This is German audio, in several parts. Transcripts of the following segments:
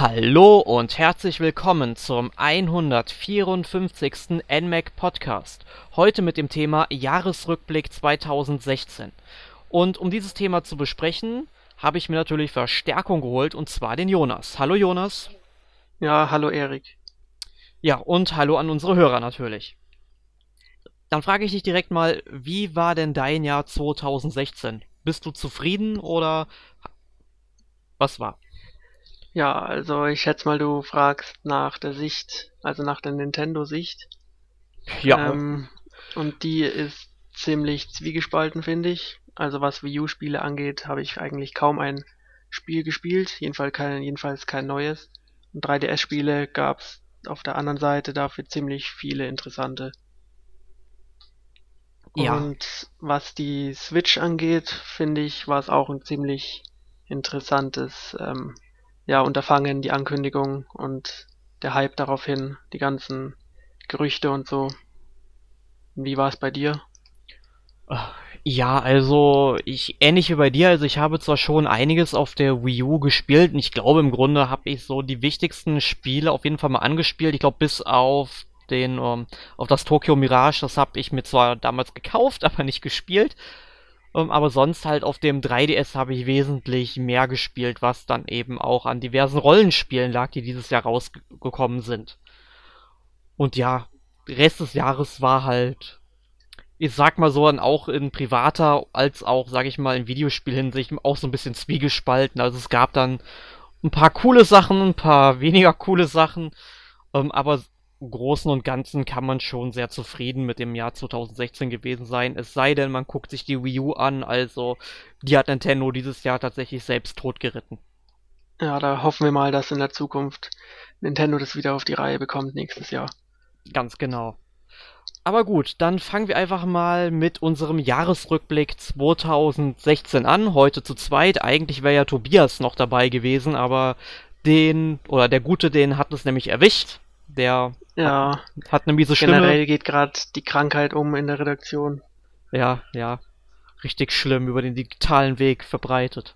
Hallo und herzlich willkommen zum 154. NMAC Podcast. Heute mit dem Thema Jahresrückblick 2016. Und um dieses Thema zu besprechen, habe ich mir natürlich Verstärkung geholt und zwar den Jonas. Hallo Jonas. Ja, hallo Erik. Ja, und hallo an unsere Hörer natürlich. Dann frage ich dich direkt mal, wie war denn dein Jahr 2016? Bist du zufrieden oder was war? Ja, also ich schätze mal, du fragst nach der Sicht, also nach der Nintendo-Sicht. Ja. Ähm, und die ist ziemlich zwiegespalten, finde ich. Also was Wii U-Spiele angeht, habe ich eigentlich kaum ein Spiel gespielt, jedenfalls kein, jedenfalls kein neues. Und 3DS-Spiele gab es auf der anderen Seite dafür ziemlich viele interessante. Ja. Und was die Switch angeht, finde ich, war es auch ein ziemlich interessantes ähm, ja, Unterfangen, die Ankündigung und der Hype daraufhin, die ganzen Gerüchte und so. Wie war es bei dir? Ja, also ich ähnlich wie bei dir, also ich habe zwar schon einiges auf der Wii U gespielt und ich glaube im Grunde habe ich so die wichtigsten Spiele auf jeden Fall mal angespielt. Ich glaube bis auf den ähm, auf das Tokyo Mirage, das habe ich mir zwar damals gekauft, aber nicht gespielt. Ähm, aber sonst halt auf dem 3DS habe ich wesentlich mehr gespielt, was dann eben auch an diversen Rollenspielen lag, die dieses Jahr rausgekommen sind. Und ja, Rest des Jahres war halt, ich sag mal so, dann auch in privater als auch, sag ich mal, in Videospielhinsicht auch so ein bisschen zwiegespalten. Also es gab dann ein paar coole Sachen, ein paar weniger coole Sachen, ähm, aber Großen und Ganzen kann man schon sehr zufrieden mit dem Jahr 2016 gewesen sein. Es sei denn, man guckt sich die Wii U an, also die hat Nintendo dieses Jahr tatsächlich selbst totgeritten. Ja, da hoffen wir mal, dass in der Zukunft Nintendo das wieder auf die Reihe bekommt nächstes Jahr. Ganz genau. Aber gut, dann fangen wir einfach mal mit unserem Jahresrückblick 2016 an. Heute zu zweit. Eigentlich wäre ja Tobias noch dabei gewesen, aber den, oder der Gute, den hat es nämlich erwischt. Der Ja, hat, hat eine miese Stimme. generell geht gerade die Krankheit um in der Redaktion. Ja, ja. Richtig schlimm über den digitalen Weg verbreitet.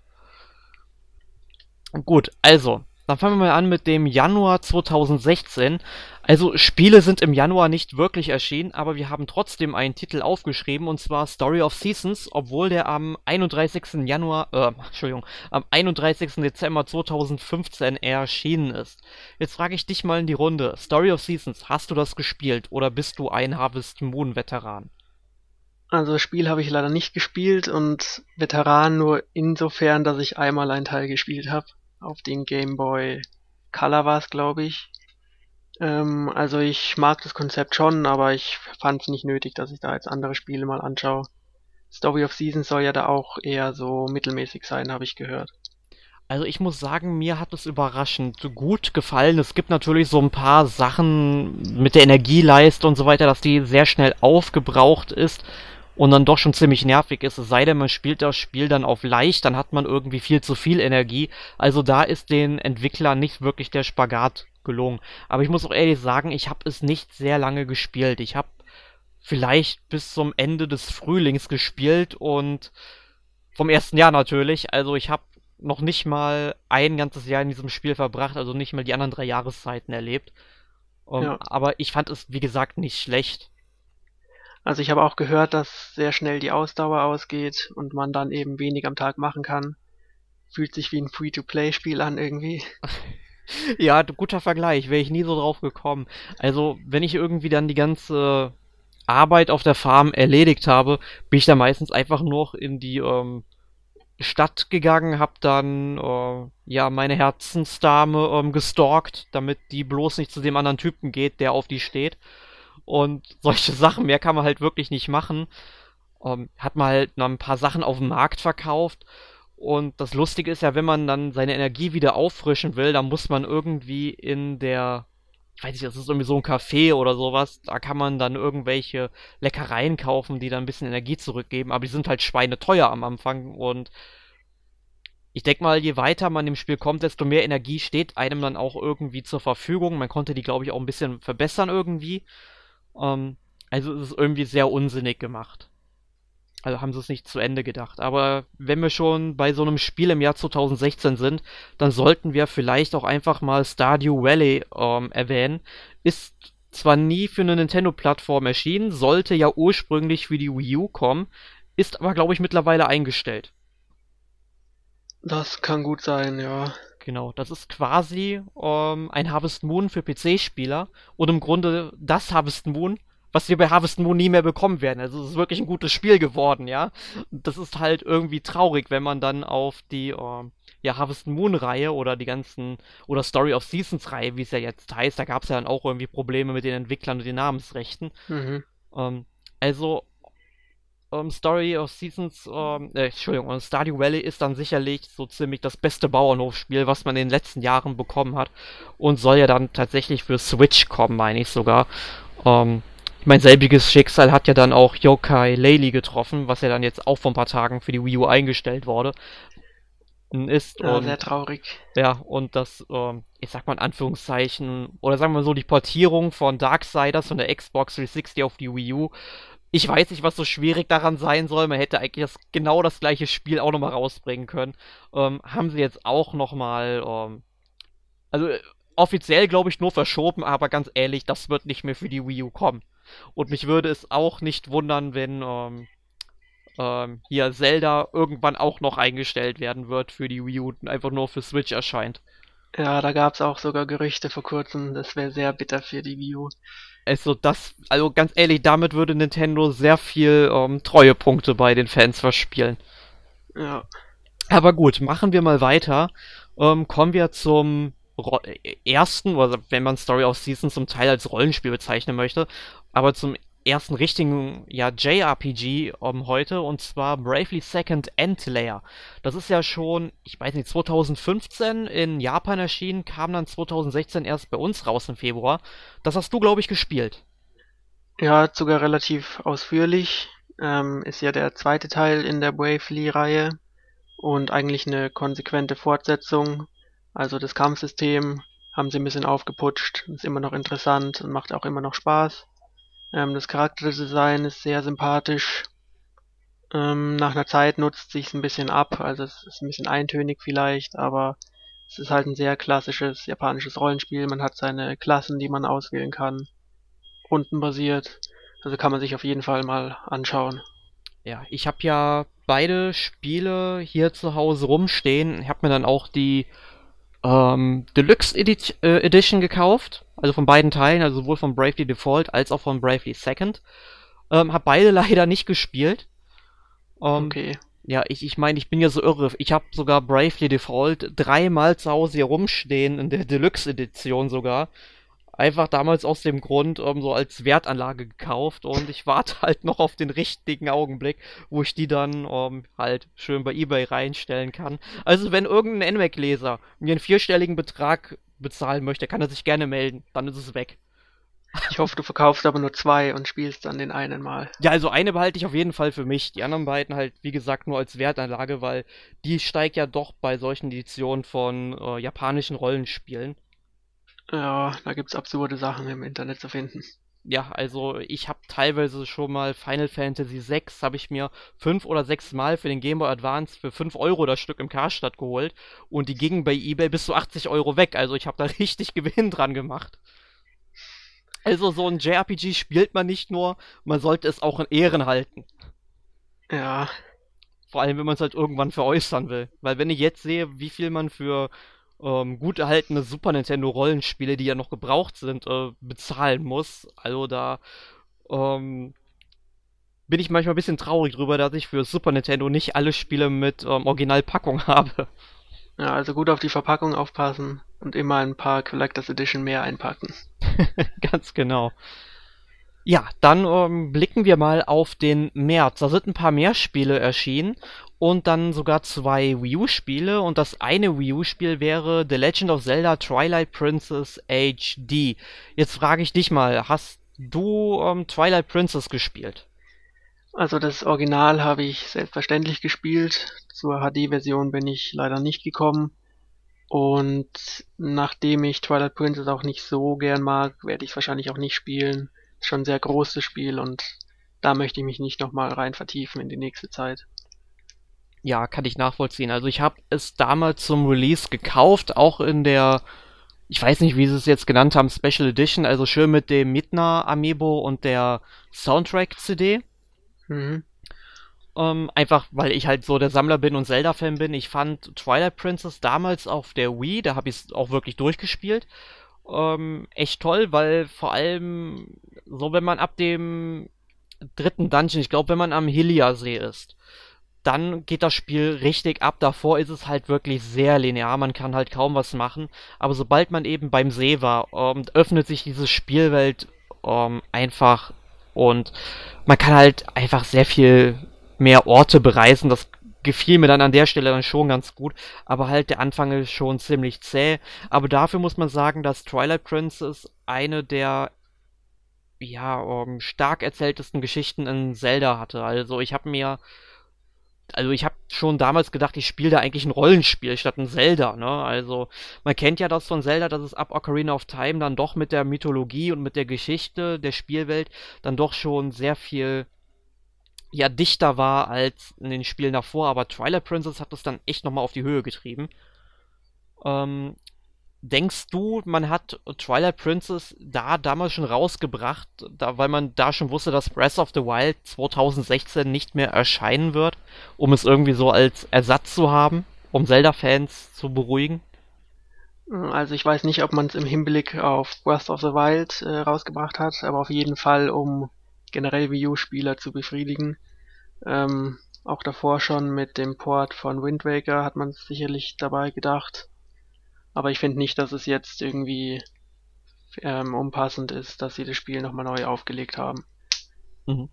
Gut, also, dann fangen wir mal an mit dem Januar 2016. Also, Spiele sind im Januar nicht wirklich erschienen, aber wir haben trotzdem einen Titel aufgeschrieben, und zwar Story of Seasons, obwohl der am 31. Januar, äh, Entschuldigung, am 31. Dezember 2015 erschienen ist. Jetzt frage ich dich mal in die Runde. Story of Seasons, hast du das gespielt oder bist du ein Harvest Moon Veteran? Also das Spiel habe ich leider nicht gespielt und Veteran nur insofern, dass ich einmal einen Teil gespielt habe. Auf den Game Boy Color war es, glaube ich. Ähm, also ich mag das Konzept schon, aber ich fand es nicht nötig, dass ich da jetzt andere Spiele mal anschaue. Story of Seasons soll ja da auch eher so mittelmäßig sein, habe ich gehört. Also ich muss sagen, mir hat es überraschend gut gefallen. Es gibt natürlich so ein paar Sachen mit der Energieleiste und so weiter, dass die sehr schnell aufgebraucht ist und dann doch schon ziemlich nervig ist. Es sei denn, man spielt das Spiel dann auf leicht, dann hat man irgendwie viel zu viel Energie. Also da ist den Entwicklern nicht wirklich der Spagat gelungen. Aber ich muss auch ehrlich sagen, ich habe es nicht sehr lange gespielt. Ich habe vielleicht bis zum Ende des Frühlings gespielt und vom ersten Jahr natürlich. Also ich habe noch nicht mal ein ganzes Jahr in diesem Spiel verbracht, also nicht mal die anderen drei Jahreszeiten erlebt. Um, Ja. Aber ich fand es, wie gesagt, nicht schlecht. Also ich habe auch gehört, dass sehr schnell die Ausdauer ausgeht und man dann eben wenig am Tag machen kann. Fühlt sich wie ein Free-to-Play-Spiel an irgendwie. Ja, guter Vergleich, wäre ich nie so drauf gekommen. Also, wenn ich irgendwie dann die ganze Arbeit auf der Farm erledigt habe, bin ich da meistens einfach nur in die ähm, Stadt gegangen, hab dann äh, ja meine Herzensdame ähm, gestalkt, damit die bloß nicht zu dem anderen Typen geht, der auf die steht. Und solche Sachen, mehr kann man halt wirklich nicht machen. Ähm, hat man halt noch ein paar Sachen auf dem Markt verkauft. Und das Lustige ist ja, wenn man dann seine Energie wieder auffrischen will, dann muss man irgendwie in der, ich weiß nicht, das ist irgendwie so ein Café oder sowas, da kann man dann irgendwelche Leckereien kaufen, die dann ein bisschen Energie zurückgeben, aber die sind halt schweineteuer am Anfang und ich denke mal, je weiter man im Spiel kommt, desto mehr Energie steht einem dann auch irgendwie zur Verfügung. Man konnte die, glaube ich, auch ein bisschen verbessern irgendwie. Ähm, also es irgendwie sehr unsinnig gemacht. Also haben sie es nicht zu Ende gedacht. Aber wenn wir schon bei so einem Spiel im Jahr 2016 sind, dann sollten wir vielleicht auch einfach mal Stardew Valley ähm, erwähnen. Ist zwar nie für eine Nintendo-Plattform erschienen, sollte ja ursprünglich für die Wii U kommen, ist aber, glaube ich, mittlerweile eingestellt. Das kann gut sein, ja. Genau, das ist quasi ähm, ein Harvest Moon für PC-Spieler und im Grunde das Harvest Moon, was wir bei Harvest Moon nie mehr bekommen werden. Also es ist wirklich ein gutes Spiel geworden, ja. Und das ist halt irgendwie traurig, wenn man dann auf die ähm, ja, Harvest Moon-Reihe oder die ganzen, oder Story of Seasons-Reihe, wie es ja jetzt heißt, da gab es ja dann auch irgendwie Probleme mit den Entwicklern und den Namensrechten. Mhm. Ähm, also ähm, Story of Seasons, ähm, äh, Entschuldigung, Stardew Valley ist dann sicherlich so ziemlich das beste Bauernhofspiel, was man in den letzten Jahren bekommen hat und soll ja dann tatsächlich für Switch kommen, meine ich sogar. Ähm, mein selbiges Schicksal hat ja dann auch Yokai Laylee getroffen, was ja dann jetzt auch vor ein paar Tagen für die Wii U eingestellt wurde. Ist ja, und, sehr traurig. Ja, und das, ähm, ich sag mal in Anführungszeichen, oder sagen wir so, die Portierung von Darksiders von der Xbox 360 auf die Wii U ich weiß nicht, was so schwierig daran sein soll. Man hätte eigentlich das, genau das gleiche Spiel auch nochmal rausbringen können. Ähm, haben sie jetzt auch nochmal, ähm, also äh, offiziell glaube ich nur verschoben, aber ganz ehrlich, das wird nicht mehr für die Wii U kommen. Und mich würde es auch nicht wundern, wenn ähm, ähm, hier Zelda irgendwann auch noch eingestellt werden wird für die Wii U und einfach nur für Switch erscheint. Ja, da gab es auch sogar Gerüchte vor kurzem, das wäre sehr bitter für die Wii U. Also das, also ganz ehrlich, damit würde Nintendo sehr viel ähm, Treuepunkte bei den Fans verspielen. Ja. Aber gut, machen wir mal weiter. Ähm, kommen wir zum Ro ersten, oder wenn man Story of Season zum Teil als Rollenspiel bezeichnen möchte, aber zum ersten richtigen ja, JRPG um, heute und zwar Bravely Second Endlayer. Das ist ja schon, ich weiß nicht, 2015 in Japan erschienen, kam dann 2016 erst bei uns raus im Februar. Das hast du, glaube ich, gespielt. Ja, sogar relativ ausführlich. Ähm, ist ja der zweite Teil in der Bravely-Reihe und eigentlich eine konsequente Fortsetzung. Also das Kampfsystem haben sie ein bisschen aufgeputscht, ist immer noch interessant und macht auch immer noch Spaß. Ähm, das Charakterdesign ist sehr sympathisch. Ähm, nach einer Zeit nutzt sich ein bisschen ab, also es ist ein bisschen eintönig vielleicht, aber es ist halt ein sehr klassisches japanisches Rollenspiel. Man hat seine Klassen, die man auswählen kann, rundenbasiert. Also kann man sich auf jeden Fall mal anschauen. Ja, ich habe ja beide Spiele hier zu Hause rumstehen. Ich habe mir dann auch die ähm, Deluxe Edi äh, Edition gekauft. Also von beiden Teilen, also sowohl von Bravely Default als auch von Bravely Second. Ähm, hab beide leider nicht gespielt. Ähm, okay. Ja, ich, ich meine, ich bin ja so irre. Ich habe sogar Bravely Default dreimal zu Hause hier rumstehen, in der Deluxe Edition sogar einfach damals aus dem Grund ähm, so als Wertanlage gekauft und ich warte halt noch auf den richtigen Augenblick, wo ich die dann ähm, halt schön bei eBay reinstellen kann. Also wenn irgendein NMAC-Leser mir einen vierstelligen Betrag bezahlen möchte, kann er sich gerne melden, dann ist es weg. Ich hoffe, du verkaufst aber nur zwei und spielst dann den einen mal. Ja, also eine behalte ich auf jeden Fall für mich. Die anderen beiden halt, wie gesagt, nur als Wertanlage, weil die steigt ja doch bei solchen Editionen von äh, japanischen Rollenspielen. Ja, da gibt's absurde Sachen im Internet zu finden. Ja, also ich habe teilweise schon mal Final Fantasy VI, habe ich mir fünf oder sechs Mal für den Game Boy Advance für fünf Euro das Stück im Karstadt geholt und die gingen bei eBay bis zu 80 Euro weg. Also ich habe da richtig Gewinn dran gemacht. Also so ein JRPG spielt man nicht nur, man sollte es auch in Ehren halten. Ja. Vor allem, wenn man es halt irgendwann veräußern will. Weil wenn ich jetzt sehe, wie viel man für ähm, gut erhaltene Super Nintendo Rollenspiele, die ja noch gebraucht sind, äh, bezahlen muss. Also da ähm, bin ich manchmal ein bisschen traurig drüber, dass ich für Super Nintendo nicht alle Spiele mit ähm, Originalpackung habe. Ja, also gut auf die Verpackung aufpassen und immer ein paar Collectors Edition mehr einpacken. Ganz genau. Ja, dann ähm, blicken wir mal auf den März. Da sind ein paar mehr Spiele erschienen und dann sogar zwei Wii U-Spiele und das eine Wii U-Spiel wäre The Legend of Zelda Twilight Princess HD. Jetzt frage ich dich mal, hast du ähm, Twilight Princess gespielt? Also das Original habe ich selbstverständlich gespielt. Zur HD-Version bin ich leider nicht gekommen. Und nachdem ich Twilight Princess auch nicht so gern mag, werde ich es wahrscheinlich auch nicht spielen. Ist schon ein sehr großes Spiel und da möchte ich mich nicht nochmal rein vertiefen in die nächste Zeit. Ja, kann ich nachvollziehen. Also ich habe es damals zum Release gekauft, auch in der, ich weiß nicht, wie sie es jetzt genannt haben, Special Edition, also schön mit dem Midna Amiibo und der Soundtrack-CD. Mhm. Ähm, einfach, weil ich halt so der Sammler bin und Zelda-Fan bin. Ich fand Twilight Princess damals auf der Wii, da habe ich es auch wirklich durchgespielt, ähm, echt toll, weil vor allem so, wenn man ab dem dritten Dungeon, ich glaube, wenn man am Hylia-See ist, dann geht das Spiel richtig ab. Davor ist es halt wirklich sehr linear, man kann halt kaum was machen. Aber sobald man eben beim See war, ähm, öffnet sich diese Spielwelt ähm, einfach und man kann halt einfach sehr viel mehr Orte bereisen. Das gefiel mir dann an der Stelle dann schon ganz gut. Aber halt der Anfang ist schon ziemlich zäh. Aber dafür muss man sagen, dass Twilight Princess eine der ja, um, stark erzähltesten Geschichten in Zelda hatte. Also ich habe mir also ich habe schon damals gedacht, ich spiele da eigentlich ein Rollenspiel statt ein Zelda, ne? Also man kennt ja das von Zelda, dass es ab Ocarina of Time dann doch mit der Mythologie und mit der Geschichte der Spielwelt dann doch schon sehr viel ja dichter war als in den Spielen davor, aber Twilight Princess hat das dann echt nochmal auf die Höhe getrieben. Ähm, denkst du, man hat Twilight Princess da damals schon rausgebracht, da, weil man da schon wusste, dass Breath of the Wild 2016 nicht mehr erscheinen wird, um es irgendwie so als Ersatz zu haben, um Zelda-Fans zu beruhigen? Also ich weiß nicht, ob man es im Hinblick auf Breath of the Wild äh, rausgebracht hat, aber auf jeden Fall, um generell Wii U-Spieler zu befriedigen. Ähm, auch davor schon mit dem Port von Wind Waker hat man sicherlich dabei gedacht. Aber ich finde nicht, dass es jetzt irgendwie ähm, unpassend ist, dass sie das Spiel nochmal neu aufgelegt haben. Mhm.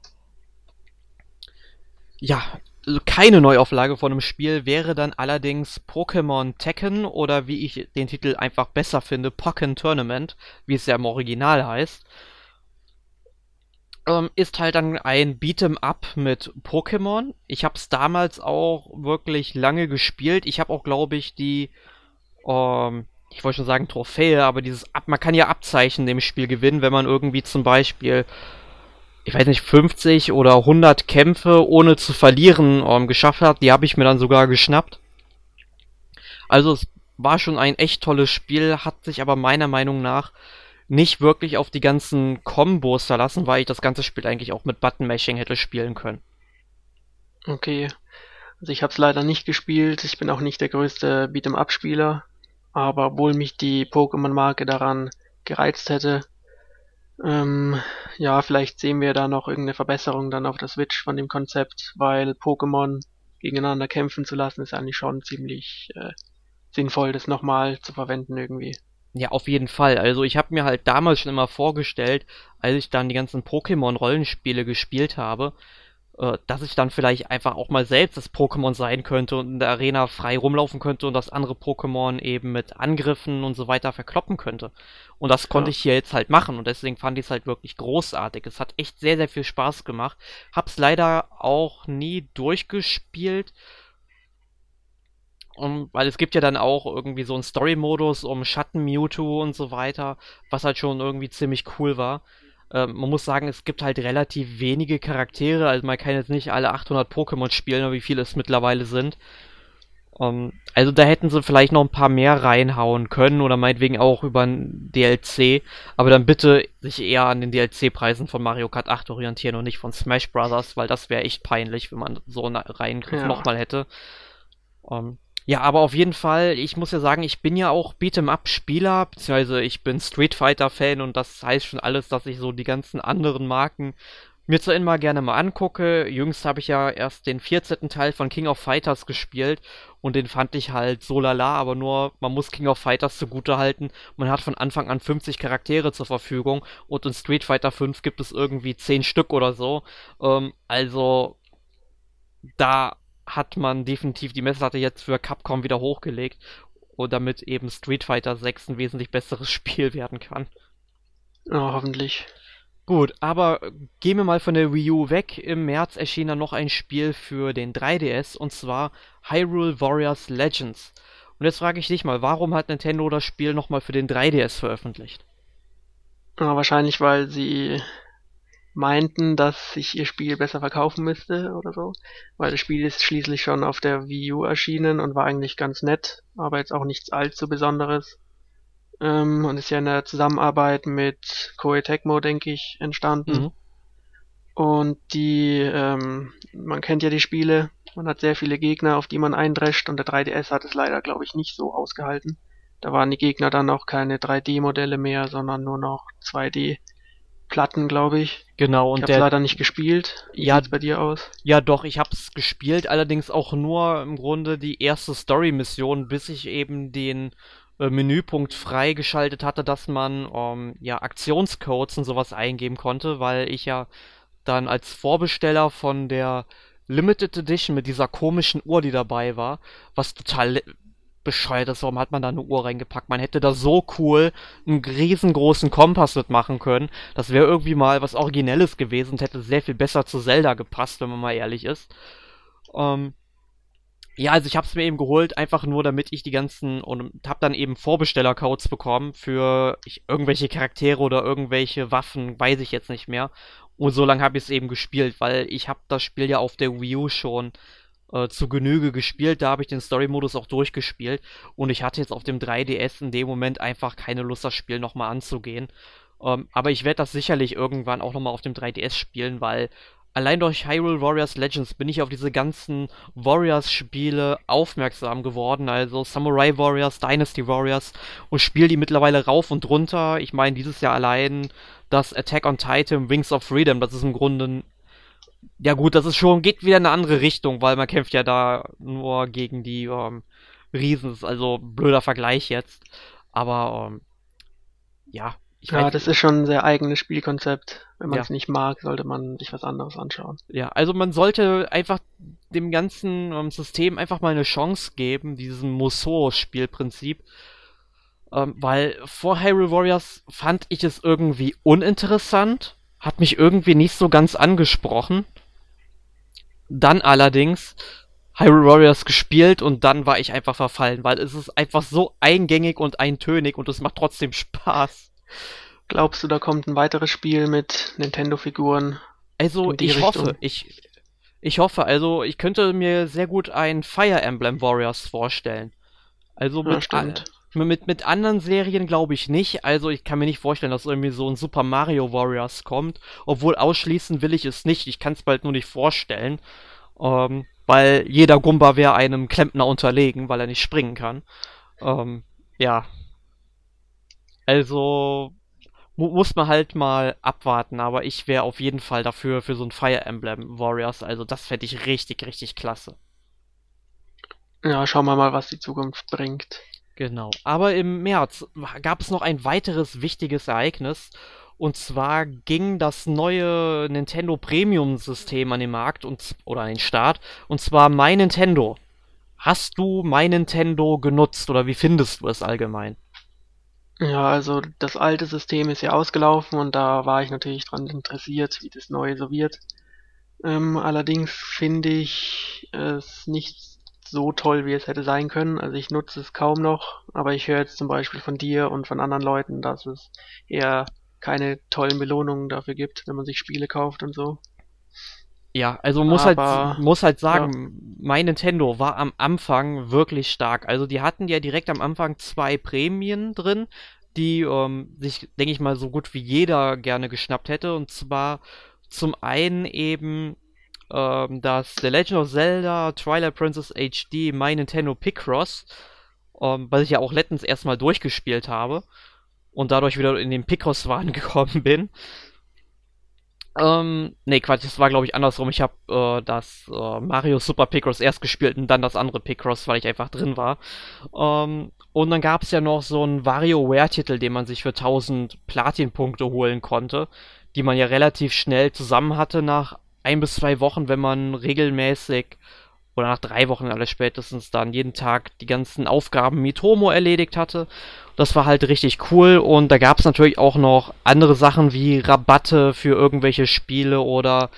Ja, keine Neuauflage von einem Spiel wäre dann allerdings Pokémon Tekken oder wie ich den Titel einfach besser finde, Pokken Tournament, wie es ja im Original heißt ähm, ist halt dann ein Beat'em Up mit Pokémon. Ich habe es damals auch wirklich lange gespielt. Ich habe auch, glaube ich, die, ähm, ich wollte schon sagen Trophäe, aber dieses Ab man kann ja Abzeichen dem Spiel gewinnen, wenn man irgendwie zum Beispiel, ich weiß nicht, 50 oder 100 Kämpfe ohne zu verlieren ähm, geschafft hat. Die habe ich mir dann sogar geschnappt. Also es war schon ein echt tolles Spiel, hat sich aber meiner Meinung nach nicht wirklich auf die ganzen Kombos verlassen, weil ich das ganze Spiel eigentlich auch mit Button-Mashing hätte spielen können. Okay. Also ich habe es leider nicht gespielt. Ich bin auch nicht der größte Beat'em-up-Spieler. Aber obwohl mich die Pokémon-Marke daran gereizt hätte, ähm, ja, vielleicht sehen wir da noch irgendeine Verbesserung dann auf der Switch von dem Konzept, weil Pokémon gegeneinander kämpfen zu lassen, ist eigentlich schon ziemlich äh, sinnvoll, das nochmal zu verwenden irgendwie. Ja, auf jeden Fall. Also ich habe mir halt damals schon immer vorgestellt, als ich dann die ganzen Pokémon-Rollenspiele gespielt habe, äh, dass ich dann vielleicht einfach auch mal selbst das Pokémon sein könnte und in der Arena frei rumlaufen könnte und das andere Pokémon eben mit Angriffen und so weiter verkloppen könnte. Und das konnte ich hier jetzt halt machen und deswegen fand ich es halt wirklich großartig. Es hat echt sehr, sehr viel Spaß gemacht. Hab's leider auch nie durchgespielt um, weil es gibt ja dann auch irgendwie so einen Story-Modus um Schatten Mewtwo und so weiter, was halt schon irgendwie ziemlich cool war. Ähm, man muss sagen, es gibt halt relativ wenige Charaktere, also man kann jetzt nicht alle 800 Pokémon spielen, wie viele es mittlerweile sind. Um, also da hätten sie vielleicht noch ein paar mehr reinhauen können oder meinetwegen auch über ein DLC, aber dann bitte sich eher an den DLC-Preisen von Mario Kart 8 orientieren und nicht von Smash Brothers, weil das wäre echt peinlich, wenn man so einen Reingriff ja. nochmal hätte. Um, ja, aber auf jeden Fall, ich muss ja sagen, ich bin ja auch Beat'em-up-Spieler, beziehungsweise ich bin Street Fighter-Fan und das heißt schon alles, dass ich so die ganzen anderen Marken mir zwar immer gerne mal angucke. Jüngst habe ich ja erst den 14. Teil von King of Fighters gespielt und den fand ich halt so lala, aber nur, man muss King of Fighters zugute halten. Man hat von Anfang an 50 Charaktere zur Verfügung und in Street Fighter 5 gibt es irgendwie 10 Stück oder so. Ähm, also, da hat man definitiv die Messlatte jetzt für Capcom wieder hochgelegt und damit eben Street Fighter 6 ein wesentlich besseres Spiel werden kann. Ja, hoffentlich. Gut, aber gehen wir mal von der Wii U weg. Im März erschien dann noch ein Spiel für den 3DS und zwar Hyrule Warriors Legends. Und jetzt frage ich dich mal, warum hat Nintendo das Spiel nochmal für den 3DS veröffentlicht? Ja, wahrscheinlich, weil sie meinten, dass sich ihr Spiel besser verkaufen müsste oder so, weil das Spiel ist schließlich schon auf der Wii U erschienen und war eigentlich ganz nett, aber jetzt auch nichts allzu Besonderes. Ähm, und ist ja in der Zusammenarbeit mit Koei Tecmo, denke ich, entstanden. Mhm. Und die, ähm, man kennt ja die Spiele, man hat sehr viele Gegner, auf die man eindrescht und der 3DS hat es leider, glaube ich, nicht so ausgehalten. Da waren die Gegner dann auch keine 3D-Modelle mehr, sondern nur noch 2D. Platten, glaube ich. Genau, und ich habe leider nicht gespielt. Wie ja, sieht's bei dir aus? Ja, doch, ich habe es gespielt, allerdings auch nur im Grunde die erste Story-Mission, bis ich eben den äh, Menüpunkt freigeschaltet hatte, dass man ähm, ja Aktionscodes und sowas eingeben konnte, weil ich ja dann als Vorbesteller von der Limited Edition mit dieser komischen Uhr, die dabei war, was total bescheuert ist, warum hat man da eine Uhr reingepackt? Man hätte da so cool einen riesengroßen Kompass mitmachen können. Das wäre irgendwie mal was Originelles gewesen und hätte sehr viel besser zu Zelda gepasst, wenn man mal ehrlich ist. Ähm, ja, also ich habe es mir eben geholt, einfach nur damit ich die ganzen und habe dann eben Vorbestellercodes bekommen für ich, irgendwelche Charaktere oder irgendwelche Waffen, weiß ich jetzt nicht mehr. Und so lange habe ich es eben gespielt, weil ich habe das Spiel ja auf der Wii U schon äh, zu Genüge gespielt. Da habe ich den Story-Modus auch durchgespielt. Und ich hatte jetzt auf dem 3DS in dem Moment einfach keine Lust, das Spiel nochmal anzugehen. Ähm, aber ich werde das sicherlich irgendwann auch nochmal auf dem 3DS spielen, weil allein durch Hyrule Warriors Legends bin ich auf diese ganzen Warriors-Spiele aufmerksam geworden. Also Samurai Warriors, Dynasty Warriors und spiele die mittlerweile rauf und runter. Ich meine, dieses Jahr allein das Attack on Titan Wings of Freedom, das ist im Grunde ja gut, das ist schon, geht wieder in eine andere Richtung, weil man kämpft ja da nur gegen die ähm, Riesen. Also blöder Vergleich jetzt. Aber ähm, ja. Ich ja, das ist schon ein sehr eigenes Spielkonzept. Wenn man es ja. nicht mag, sollte man sich was anderes anschauen. Ja, also man sollte einfach dem ganzen ähm, System einfach mal eine Chance geben, diesem Musou-Spielprinzip. Ähm, weil vor Hyrule Warriors fand ich es irgendwie uninteressant hat mich irgendwie nicht so ganz angesprochen. Dann allerdings Hyrule Warriors gespielt und dann war ich einfach verfallen, weil es ist einfach so eingängig und eintönig und es macht trotzdem Spaß. Glaubst du, da kommt ein weiteres Spiel mit Nintendo-Figuren? Also, ich Richtung? hoffe, ich, ich hoffe, also, ich könnte mir sehr gut ein Fire Emblem Warriors vorstellen. Also mit, ja, mit, mit anderen Serien glaube ich nicht. Also ich kann mir nicht vorstellen, dass irgendwie so ein Super Mario Warriors kommt. Obwohl ausschließen will ich es nicht. Ich kann es bald nur nicht vorstellen. Ähm, weil jeder Gumba wäre einem Klempner unterlegen, weil er nicht springen kann. Ähm, ja. Also mu muss man halt mal abwarten, aber ich wäre auf jeden Fall dafür für so ein Fire Emblem Warriors. Also das fände ich richtig, richtig klasse. Ja, schauen wir mal, was die Zukunft bringt. Genau. Aber im März gab es noch ein weiteres wichtiges Ereignis. Und zwar ging das neue Nintendo Premium System an den Markt und, oder an den Start. Und zwar My Nintendo. Hast du My Nintendo genutzt oder wie findest du es allgemein? Ja, also das alte System ist ja ausgelaufen und da war ich natürlich dran interessiert, wie das neue so wird. Ähm, allerdings finde ich es nicht so toll, wie es hätte sein können. Also ich nutze es kaum noch, aber ich höre jetzt zum Beispiel von dir und von anderen Leuten, dass es eher keine tollen Belohnungen dafür gibt, wenn man sich Spiele kauft und so. Ja, also muss halt aber, halt muss halt sagen, ja. mein Nintendo war am Anfang wirklich stark. Also die hatten ja direkt am Anfang zwei Prämien drin, die ähm, sich, denke ich mal, so gut wie jeder gerne geschnappt hätte. Und zwar zum einen eben ähm, das The Legend of Zelda Twilight Princess HD My Nintendo Picross, ähm, was ich ja auch letztens erstmal durchgespielt habe und dadurch wieder in den Picross-Wahn gekommen bin. Ähm, nee, Quatsch, das war glaube ich andersrum. Ich habe äh, das äh, Mario Super Picross erst gespielt und dann das andere Picross, weil ich einfach drin war. Ähm, und dann gab es ja noch so einen WarioWare-Titel, den man sich für 1000 Platin-Punkte holen konnte, die man ja relativ schnell zusammen hatte nach ein bis zwei Wochen, wenn man regelmäßig oder nach drei Wochen alles spätestens dann jeden Tag die ganzen Aufgaben Mitomo erledigt hatte. Das war halt richtig cool und da gab es natürlich auch noch andere Sachen wie Rabatte für irgendwelche Spiele oder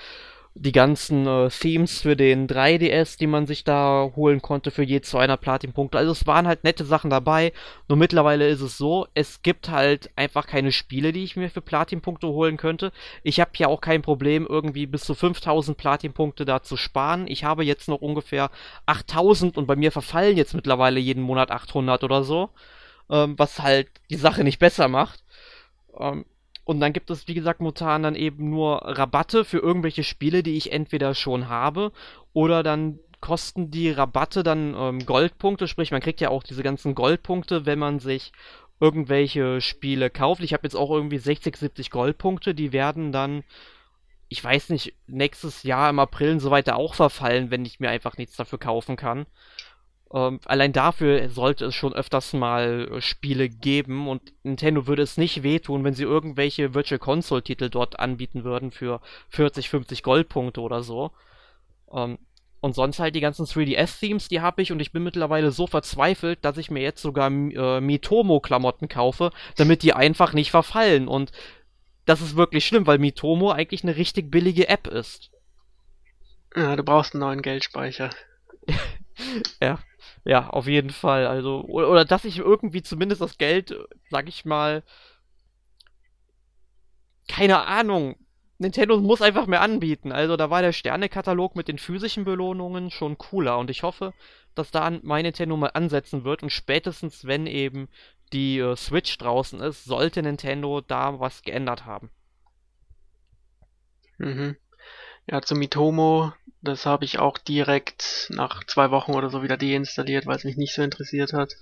die ganzen äh, Themes für den 3DS, die man sich da holen konnte für je 200 Platin-Punkte. Also es waren halt nette Sachen dabei. Nur mittlerweile ist es so, es gibt halt einfach keine Spiele, die ich mir für Platin-Punkte holen könnte. Ich habe ja auch kein Problem, irgendwie bis zu 5000 Platin-Punkte da zu sparen. Ich habe jetzt noch ungefähr 8000 und bei mir verfallen jetzt mittlerweile jeden Monat 800 oder so. Ähm, was halt die Sache nicht besser macht. Ähm, und dann gibt es, wie gesagt, momentan dann eben nur Rabatte für irgendwelche Spiele, die ich entweder schon habe oder dann kosten die Rabatte dann ähm, Goldpunkte, sprich man kriegt ja auch diese ganzen Goldpunkte, wenn man sich irgendwelche Spiele kauft. Ich habe jetzt auch irgendwie 60, 70 Goldpunkte, die werden dann, ich weiß nicht, nächstes Jahr im April und so weiter auch verfallen, wenn ich mir einfach nichts dafür kaufen kann. Ähm, allein dafür sollte es schon öfters mal äh, Spiele geben und Nintendo würde es nicht wehtun, wenn sie irgendwelche Virtual Console Titel dort anbieten würden für 40, 50 Goldpunkte oder so. Ähm, und sonst halt die ganzen 3DS-Themes, die habe ich und ich bin mittlerweile so verzweifelt, dass ich mir jetzt sogar äh, Mitomo-Klamotten kaufe, damit die einfach nicht verfallen. Und das ist wirklich schlimm, weil Mitomo eigentlich eine richtig billige App ist. Ja, du brauchst einen neuen Geldspeicher. ja. Ja, auf jeden Fall. Also, oder, oder dass ich irgendwie zumindest das Geld, sag ich mal, keine Ahnung. Nintendo muss einfach mehr anbieten. Also da war der Sternekatalog mit den physischen Belohnungen schon cooler und ich hoffe, dass da mein Nintendo mal ansetzen wird und spätestens wenn eben die äh, Switch draußen ist, sollte Nintendo da was geändert haben. Mhm. Ja, zu Mitomo, das habe ich auch direkt nach zwei Wochen oder so wieder deinstalliert, weil es mich nicht so interessiert hat.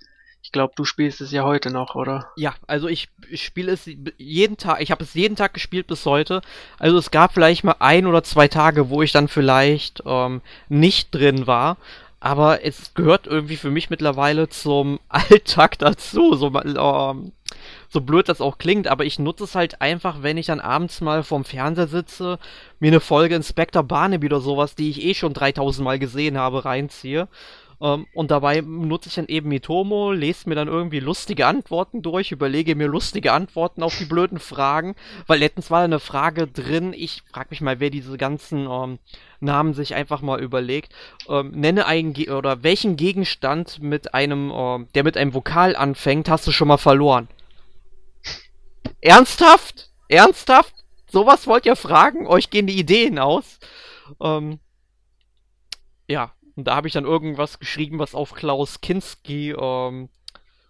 Ich glaube, du spielst es ja heute noch, oder? Ja, also ich, ich spiele es jeden Tag, ich habe es jeden Tag gespielt bis heute. Also es gab vielleicht mal ein oder zwei Tage, wo ich dann vielleicht ähm, nicht drin war. Aber es gehört irgendwie für mich mittlerweile zum Alltag dazu. So, ähm, so blöd das auch klingt, aber ich nutze es halt einfach, wenn ich dann abends mal vorm Fernseher sitze, mir eine Folge Inspector Barnaby oder sowas, die ich eh schon 3000 Mal gesehen habe, reinziehe. Um, ähm, und dabei nutze ich dann eben Mitomo, lese mir dann irgendwie lustige Antworten durch, überlege mir lustige Antworten auf die blöden Fragen, weil letztens war eine Frage drin, ich frage mich mal, wer diese ganzen um, ähm, Namen sich einfach mal überlegt. Um, ähm, nenne einen, Ge oder welchen Gegenstand mit einem, der mit einem Vokal anfängt, hast du schon mal verloren? Ernsthaft? Ernsthaft? Sowas wollt ihr fragen? Euch gehen die Ideen aus. Ähm, ja, und da habe ich dann irgendwas geschrieben, was auf Klaus Kinski ähm,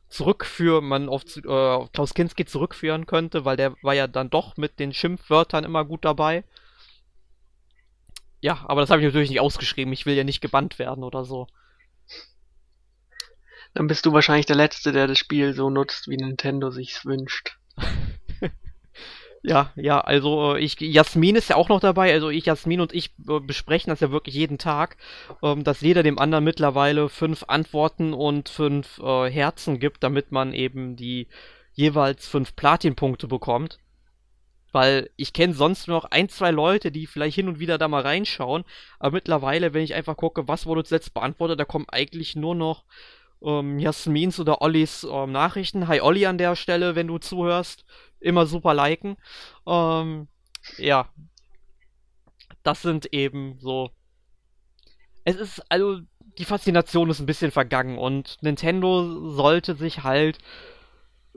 zurückführen, man auf, äh, auf Klaus Kinski zurückführen könnte, weil der war ja dann doch mit den Schimpfwörtern immer gut dabei. Ja, aber das habe ich natürlich nicht ausgeschrieben. Ich will ja nicht gebannt werden oder so. Dann bist du wahrscheinlich der Letzte, der das Spiel so nutzt, wie Nintendo sich's wünscht. Ja, ja, also äh, ich, Jasmin ist ja auch noch dabei, also ich, Jasmin und ich äh, besprechen das ja wirklich jeden Tag, ähm, dass jeder dem anderen mittlerweile fünf Antworten und fünf äh, Herzen gibt, damit man eben die jeweils fünf Platinpunkte bekommt. Weil ich kenne sonst nur noch ein, zwei Leute, die vielleicht hin und wieder da mal reinschauen, aber mittlerweile, wenn ich einfach gucke, was wurde zuletzt beantwortet, da kommen eigentlich nur noch ähm, Jasmins oder Ollis ähm, Nachrichten. Hi Olli an der Stelle, wenn du zuhörst immer super liken. Ähm, ja. Das sind eben so. Es ist, also, die Faszination ist ein bisschen vergangen und Nintendo sollte sich halt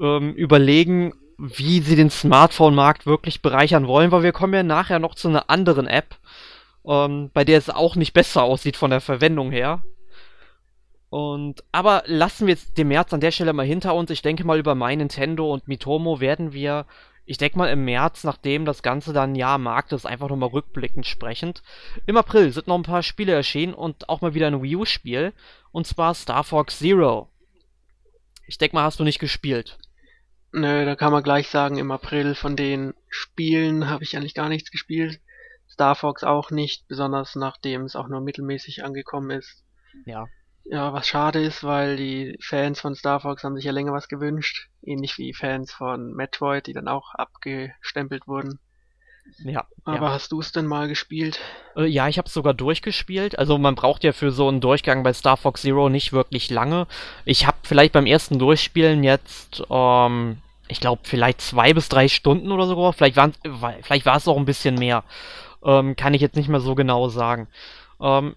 ähm, überlegen, wie sie den Smartphone-Markt wirklich bereichern wollen, weil wir kommen ja nachher noch zu einer anderen App, ähm, bei der es auch nicht besser aussieht von der Verwendung her. Und, aber lassen wir jetzt den März an der Stelle mal hinter uns. Ich denke mal, über mein Nintendo und Mitomo werden wir, ich denke mal, im März, nachdem das Ganze dann Jahr Markt ist, einfach nochmal rückblickend sprechend. Im April sind noch ein paar Spiele erschienen und auch mal wieder ein Wii U-Spiel. Und zwar Star Fox Zero. Ich denke mal, hast du nicht gespielt. Nö, da kann man gleich sagen, im April von den Spielen habe ich eigentlich gar nichts gespielt. Star Fox auch nicht, besonders nachdem es auch nur mittelmäßig angekommen ist. Ja. Ja, was schade ist, weil die Fans von Star Fox haben sich ja länger was gewünscht. Ähnlich wie Fans von Metroid, die dann auch abgestempelt wurden. Ja. Aber ja. hast du es denn mal gespielt? Äh, ja, ich habe es sogar durchgespielt. Also man braucht ja für so einen Durchgang bei Star Fox Zero nicht wirklich lange. Ich habe vielleicht beim ersten Durchspielen jetzt, ähm, ich glaube, vielleicht zwei bis drei Stunden oder so. Vielleicht, vielleicht war es auch ein bisschen mehr. ähm, kann ich jetzt nicht mehr so genau sagen. Ähm,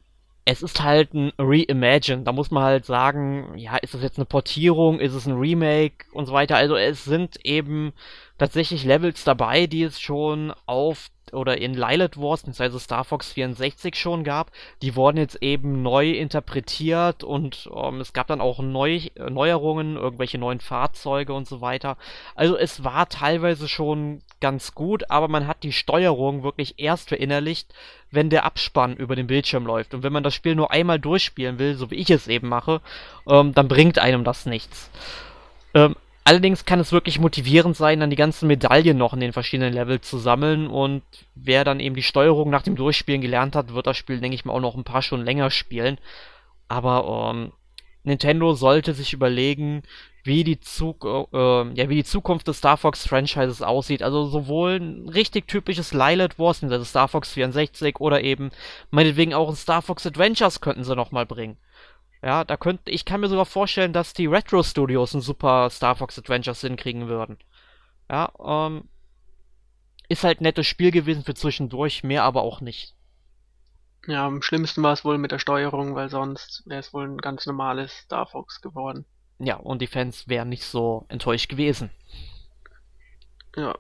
es ist halt ein Reimagine. Da muss man halt sagen, ja, ist das jetzt eine Portierung, ist es ein Remake und so weiter. Also es sind eben tatsächlich Levels dabei, die es schon auf oder in Lilith Wars bzw. Star Fox 64 schon gab, die wurden jetzt eben neu interpretiert und ähm, es gab dann auch Neu Neuerungen, irgendwelche neuen Fahrzeuge und so weiter. Also es war teilweise schon ganz gut, aber man hat die Steuerung wirklich erst verinnerlicht, wenn der Abspann über den Bildschirm läuft. Und wenn man das Spiel nur einmal durchspielen will, so wie ich es eben mache, ähm, dann bringt einem das nichts. Ähm, Allerdings kann es wirklich motivierend sein, dann die ganzen Medaillen noch in den verschiedenen Levels zu sammeln und wer dann eben die Steuerung nach dem Durchspielen gelernt hat, wird das Spiel, denke ich mal, auch noch ein paar Stunden länger spielen. Aber ähm, Nintendo sollte sich überlegen, wie die, Zug äh, ja, wie die Zukunft des Star Fox Franchises aussieht. Also sowohl ein richtig typisches Lilith Wars, also Star Fox 64 oder eben meinetwegen auch ein Star Fox Adventures könnten sie nochmal bringen. Ja, da könnte ich kann mir sogar vorstellen, dass die Retro Studios ein super Star Fox Adventures hinkriegen würden. Ja, ähm, ist halt ein nettes Spiel gewesen für zwischendurch, mehr aber auch nicht. Ja, am schlimmsten war es wohl mit der Steuerung, weil sonst wäre es wohl ein ganz normales Star Fox geworden. Ja, und die Fans wären nicht so enttäuscht gewesen. Ja,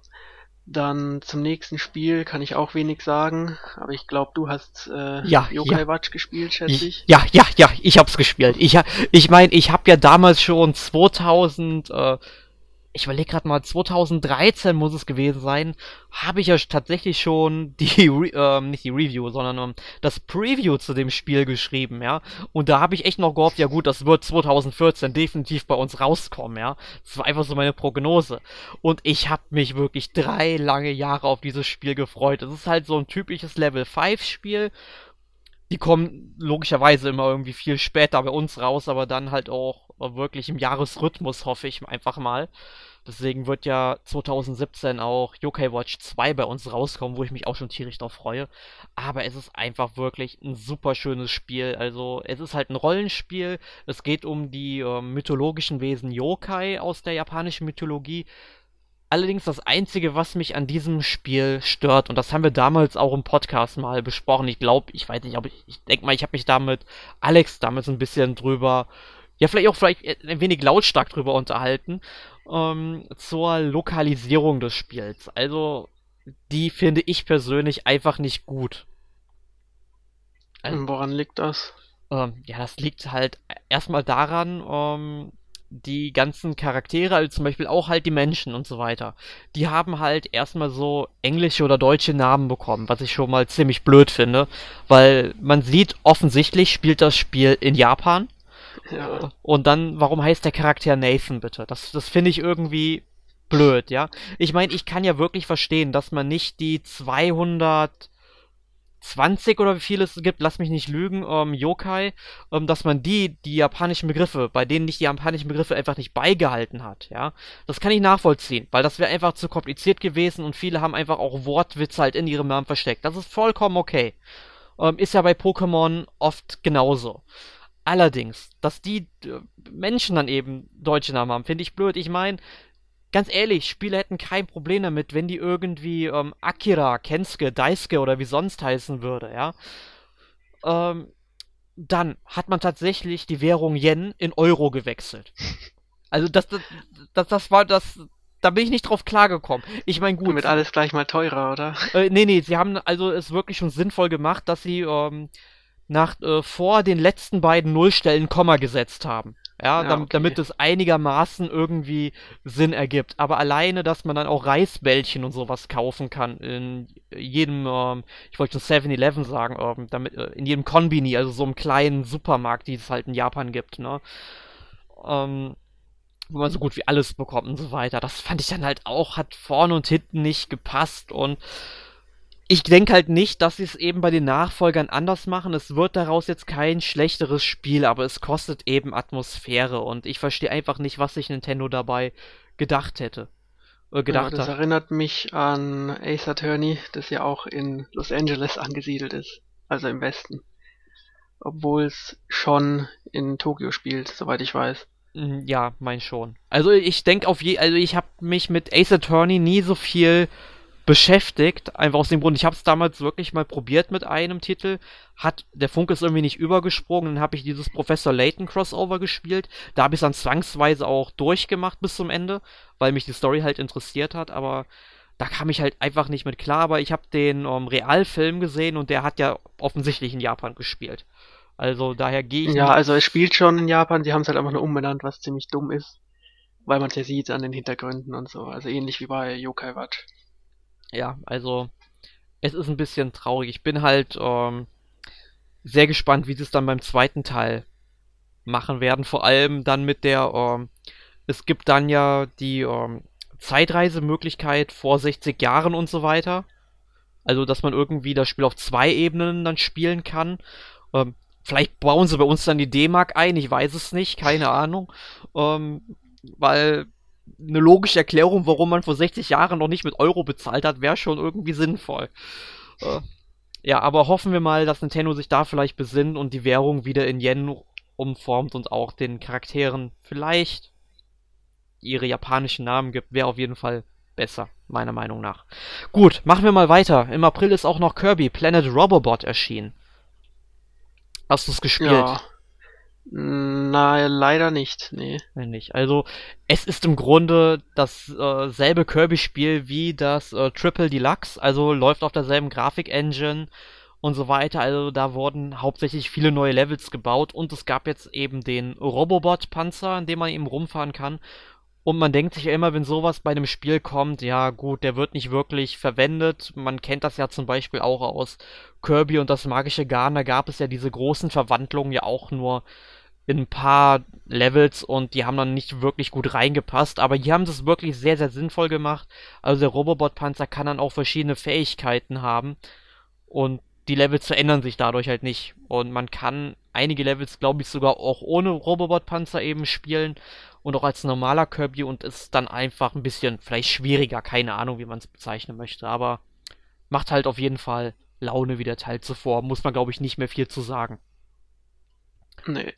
dann zum nächsten Spiel kann ich auch wenig sagen, aber ich glaube, du hast äh, ja, Yokai ja. Watch gespielt, schätze ich. Ja, ja, ja, ich hab's gespielt. Ich, ich meine, ich habe ja damals schon 2000, äh, ich überlege gerade mal, 2013 muss es gewesen sein, habe ich ja tatsächlich schon die, äh, nicht die Review, sondern ähm, das Preview zu dem Spiel geschrieben, ja. Und da habe ich echt noch gehofft, ja gut, das wird 2014 definitiv bei uns rauskommen, ja. Das war einfach so meine Prognose. Und ich habe mich wirklich drei lange Jahre auf dieses Spiel gefreut. Es ist halt so ein typisches Level 5 Spiel die kommen logischerweise immer irgendwie viel später bei uns raus, aber dann halt auch wirklich im Jahresrhythmus, hoffe ich einfach mal. Deswegen wird ja 2017 auch Yokai Watch 2 bei uns rauskommen, wo ich mich auch schon tierisch drauf freue. Aber es ist einfach wirklich ein super schönes Spiel. Also es ist halt ein Rollenspiel. Es geht um die äh, mythologischen Wesen Yokai aus der japanischen Mythologie. Allerdings das Einzige, was mich an diesem Spiel stört, und das haben wir damals auch im Podcast mal besprochen, ich glaube, ich weiß nicht, aber ich, ich denke mal, ich habe mich damit, Alex damals ein bisschen drüber, ja, vielleicht auch vielleicht ein wenig lautstark drüber unterhalten, ähm, zur Lokalisierung des Spiels. Also, die finde ich persönlich einfach nicht gut. Also, Woran liegt das? Ähm, ja, das liegt halt erstmal daran, ähm, die ganzen Charaktere, also zum Beispiel auch halt die Menschen und so weiter, die haben halt erstmal so englische oder deutsche Namen bekommen, was ich schon mal ziemlich blöd finde, weil man sieht, offensichtlich spielt das Spiel in Japan. Ja. Und dann, warum heißt der Charakter Nathan bitte? Das, das finde ich irgendwie blöd, ja. Ich meine, ich kann ja wirklich verstehen, dass man nicht die 200 20 oder wie viel es gibt, lass mich nicht lügen, ähm, Yokai, ähm, dass man die, die japanischen Begriffe, bei denen nicht die japanischen Begriffe einfach nicht beigehalten hat, ja. Das kann ich nachvollziehen, weil das wäre einfach zu kompliziert gewesen und viele haben einfach auch Wortwitze halt in ihrem Namen versteckt. Das ist vollkommen okay. Ähm, ist ja bei Pokémon oft genauso. Allerdings, dass die äh, Menschen dann eben deutsche Namen haben, finde ich blöd. Ich meine, ganz ehrlich, Spieler hätten kein Problem damit, wenn die irgendwie ähm, Akira, Kensuke, Daisuke oder wie sonst heißen würde, ja. Ähm, dann hat man tatsächlich die Währung Yen in Euro gewechselt. Also das, das, das, das war das, da bin ich nicht drauf klargekommen. Ich meine, gut. Damit alles gleich mal teurer, oder? Äh, nee, nee, sie haben also es wirklich schon sinnvoll gemacht, dass sie ähm, nach äh, vor den letzten beiden Nullstellen Komma gesetzt haben. Ja, ja damit, okay. damit es einigermaßen irgendwie Sinn ergibt. Aber alleine, dass man dann auch Reisbällchen und sowas kaufen kann in jedem, ähm, ich wollte schon 7-Eleven sagen, ähm, damit, äh, in jedem Konbini, also so einem kleinen Supermarkt, die es halt in Japan gibt, ne? Ähm, wo man so gut wie alles bekommt und so weiter. Das fand ich dann halt auch, hat vorne und hinten nicht gepasst und ich denke halt nicht, dass sie es eben bei den Nachfolgern anders machen. Es wird daraus jetzt kein schlechteres Spiel, aber es kostet eben Atmosphäre und ich verstehe einfach nicht, was sich Nintendo dabei gedacht hätte. Äh, gedacht ja, das hat. erinnert mich an Ace Attorney, das ja auch in Los Angeles angesiedelt ist, also im Westen. Obwohl es schon in Tokio spielt, soweit ich weiß. Mm, ja, mein schon. Also ich denke auf je, also ich habe mich mit Ace Attorney nie so viel beschäftigt. Einfach aus dem Grund, ich habe es damals wirklich mal probiert mit einem Titel. Hat der Funke ist irgendwie nicht übergesprungen. Dann habe ich dieses Professor Layton Crossover gespielt. Da habe ich es dann zwangsweise auch durchgemacht bis zum Ende, weil mich die Story halt interessiert hat. Aber da kam ich halt einfach nicht mit klar. Aber ich habe den um, ähm, Realfilm gesehen und der hat ja offensichtlich in Japan gespielt. Also daher gehe ich. Ja, also es spielt schon in Japan. Die haben es halt einfach nur umbenannt, was ziemlich dumm ist weil man es ja sieht an den Hintergründen und so. Also ähnlich wie bei Yokai Watch. Ja, also es ist ein bisschen traurig. Ich bin halt ähm, sehr gespannt, wie sie es dann beim zweiten Teil machen werden. Vor allem dann mit der, ähm, es gibt dann ja die ähm, Zeitreisemöglichkeit vor 60 Jahren und so weiter. Also, dass man irgendwie das Spiel auf zwei Ebenen dann spielen kann. Ähm, vielleicht bauen sie bei uns dann die D-Mark ein, ich weiß es nicht, keine Ahnung. Ähm, weil eine logische Erklärung, warum man vor 60 Jahren noch nicht mit Euro bezahlt hat, wäre schon irgendwie sinnvoll. Äh, ja, aber hoffen wir mal, dass Nintendo sich da vielleicht besinnt und die Währung wieder in Yen umformt und auch den Charakteren vielleicht ihre japanischen Namen gibt, wäre auf jeden Fall besser, meiner Meinung nach. Gut, machen wir mal weiter. Im April ist auch noch Kirby Planet Robobot erschienen. Hast du es gespielt? Ja. Na, leider nicht, nee. Nicht. Also, es ist im Grunde dasselbe äh, Kirby-Spiel wie das äh, Triple Deluxe, also läuft auf derselben Grafik-Engine und so weiter. Also, da wurden hauptsächlich viele neue Levels gebaut und es gab jetzt eben den Robobot-Panzer, in dem man eben rumfahren kann. Und man denkt sich ja immer, wenn sowas bei einem Spiel kommt, ja gut, der wird nicht wirklich verwendet. Man kennt das ja zum Beispiel auch aus Kirby und das magische Garn. Da gab es ja diese großen Verwandlungen ja auch nur in ein paar Levels und die haben dann nicht wirklich gut reingepasst, aber hier haben sie es wirklich sehr, sehr sinnvoll gemacht. Also der Robobot-Panzer kann dann auch verschiedene Fähigkeiten haben und die Levels verändern sich dadurch halt nicht. Und man kann einige Levels, glaube ich, sogar auch ohne Robobot-Panzer eben spielen und auch als normaler Kirby und ist dann einfach ein bisschen vielleicht schwieriger, keine Ahnung, wie man es bezeichnen möchte, aber macht halt auf jeden Fall Laune wie der Teil zuvor, muss man glaube ich nicht mehr viel zu sagen. Nee,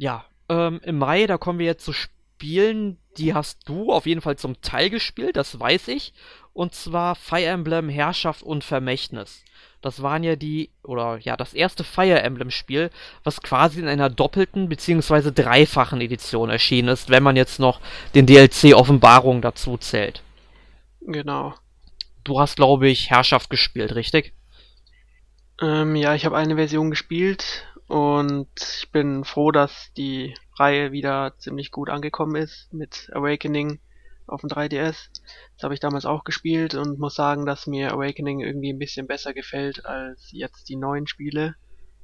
ja, ähm, im Mai, da kommen wir jetzt zu Spielen, die hast du auf jeden Fall zum Teil gespielt, das weiß ich. Und zwar Fire Emblem Herrschaft und Vermächtnis. Das waren ja die, oder ja, das erste Fire Emblem-Spiel, was quasi in einer doppelten bzw. dreifachen Edition erschienen ist, wenn man jetzt noch den DLC Offenbarung dazu zählt. Genau. Du hast, glaube ich, Herrschaft gespielt, richtig? Ähm, ja, ich habe eine Version gespielt und ich bin froh, dass die Reihe wieder ziemlich gut angekommen ist mit Awakening auf dem 3DS. Das habe ich damals auch gespielt und muss sagen, dass mir Awakening irgendwie ein bisschen besser gefällt als jetzt die neuen Spiele.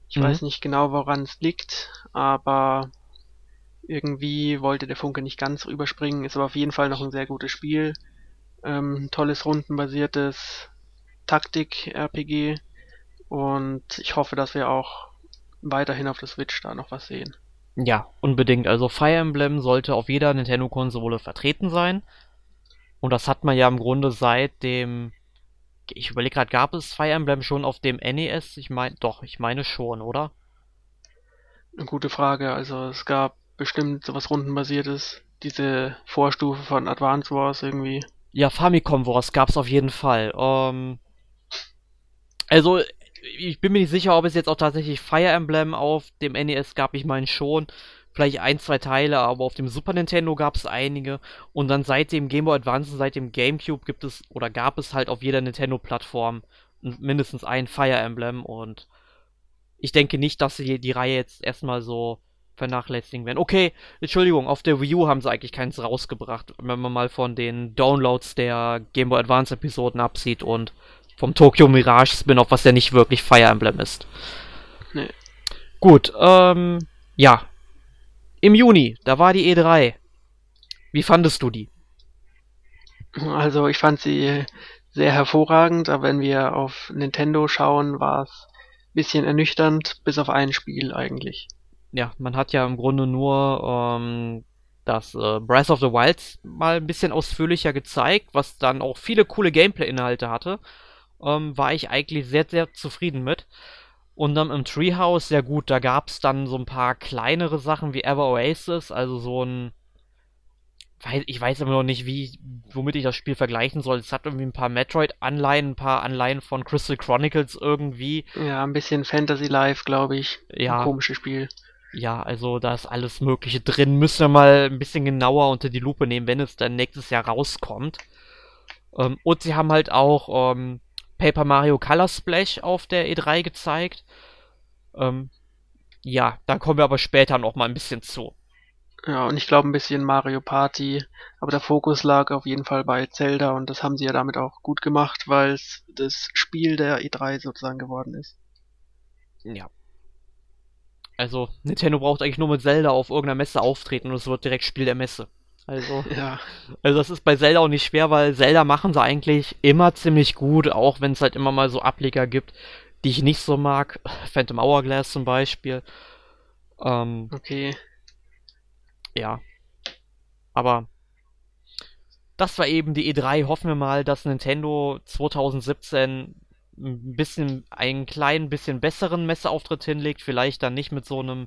Ich mhm. weiß nicht genau, woran es liegt, aber irgendwie wollte der Funke nicht ganz rüberspringen. Ist aber auf jeden Fall noch ein sehr gutes Spiel. Ähm, tolles rundenbasiertes Taktik-RPG und ich hoffe, dass wir auch weiterhin auf der Switch da noch was sehen. Ja, unbedingt. Also Fire Emblem sollte auf jeder Nintendo-Konsole vertreten sein. Und das hat man ja im Grunde seit dem. Ich überlege gerade, gab es Fire Emblem schon auf dem NES? Ich meine, doch, ich meine schon, oder? Eine gute Frage. Also es gab bestimmt sowas rundenbasiertes. Diese Vorstufe von Advance Wars irgendwie. Ja, Famicom Wars gab es auf jeden Fall. Ähm, also ich bin mir nicht sicher, ob es jetzt auch tatsächlich Fire Emblem auf dem NES gab. Ich meine schon. Vielleicht ein, zwei Teile, aber auf dem Super Nintendo gab es einige. Und dann seit dem Game Boy Advance seit dem GameCube gibt es oder gab es halt auf jeder Nintendo-Plattform mindestens ein Fire Emblem. Und ich denke nicht, dass sie die Reihe jetzt erstmal so vernachlässigen werden. Okay, Entschuldigung, auf der Wii U haben sie eigentlich keins rausgebracht, wenn man mal von den Downloads der Game Boy Advance Episoden absieht und vom Tokyo Mirage Spin-off, was ja nicht wirklich Fire Emblem ist. Nee. Gut, ähm, ja. Im Juni, da war die E3. Wie fandest du die? Also ich fand sie sehr hervorragend, aber wenn wir auf Nintendo schauen, war es ein bisschen ernüchternd, bis auf ein Spiel eigentlich. Ja, man hat ja im Grunde nur ähm, das äh, Breath of the Wild mal ein bisschen ausführlicher gezeigt, was dann auch viele coole Gameplay-Inhalte hatte ähm, war ich eigentlich sehr, sehr zufrieden mit. Und dann im Treehouse, ja gut, da gab es dann so ein paar kleinere Sachen wie Ever Oasis, also so ein ich weiß aber noch nicht, wie, womit ich das Spiel vergleichen soll. Es hat irgendwie ein paar Metroid-Anleihen, ein paar Anleihen von Crystal Chronicles irgendwie. Ja, ein bisschen Fantasy Life, glaube ich. Ja. Ein komisches Spiel. Ja, also da ist alles Mögliche drin. Müssen wir mal ein bisschen genauer unter die Lupe nehmen, wenn es dann nächstes Jahr rauskommt. Ähm, und sie haben halt auch ähm, Paper Mario Color Splash auf der E3 gezeigt. Ähm, ja, da kommen wir aber später noch mal ein bisschen zu. Ja, und ich glaube ein bisschen Mario Party, aber der Fokus lag auf jeden Fall bei Zelda und das haben sie ja damit auch gut gemacht, weil es das Spiel der E3 sozusagen geworden ist. Ja. Also, Nintendo braucht eigentlich nur mit Zelda auf irgendeiner Messe auftreten und es wird direkt Spiel der Messe. Also, Ja, also das ist bei Zelda auch nicht schwer, weil Zelda machen sie eigentlich immer ziemlich gut, auch wenn es halt immer mal so Ableger gibt, die ich nicht so mag. Phantom Hourglass zum Beispiel. Ähm, okay. ja. Aber das war eben die E3. Hoffen wir mal, dass Nintendo 2017 ein bisschen, einen kleinen bisschen besseren Messeauftritt hinlegt. Vielleicht dann nicht mit so einem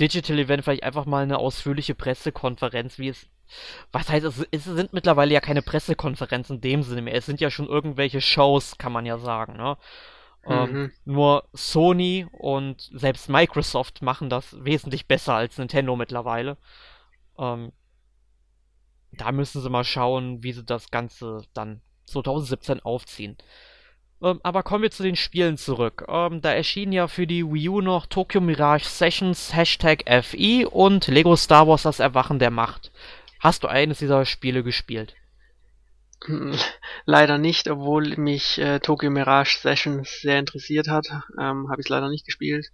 Digital Event, vielleicht einfach mal eine ausführliche Pressekonferenz, wie es. Was heißt, es, es sind mittlerweile ja keine Pressekonferenzen in dem Sinne mehr. Es sind ja schon irgendwelche Shows, kann man ja sagen, ne? Ähm, Mhm. nur Sony und selbst Microsoft machen das wesentlich besser als Nintendo mittlerweile. Ähm, da müssen sie mal schauen, wie sie das Ganze dann 2017 aufziehen. Ähm, aber kommen wir zu den Spielen zurück. Ähm, da erschienen ja für die Wii U noch Tokyo Mirage Sessions, Hashtag FI und Lego Star Wars Das Erwachen der Macht. Hast du eines dieser Spiele gespielt? Hm, Leider nicht, obwohl mich äh, Tokyo Mirage Sessions sehr interessiert hat, ähm, habe ich es leider nicht gespielt.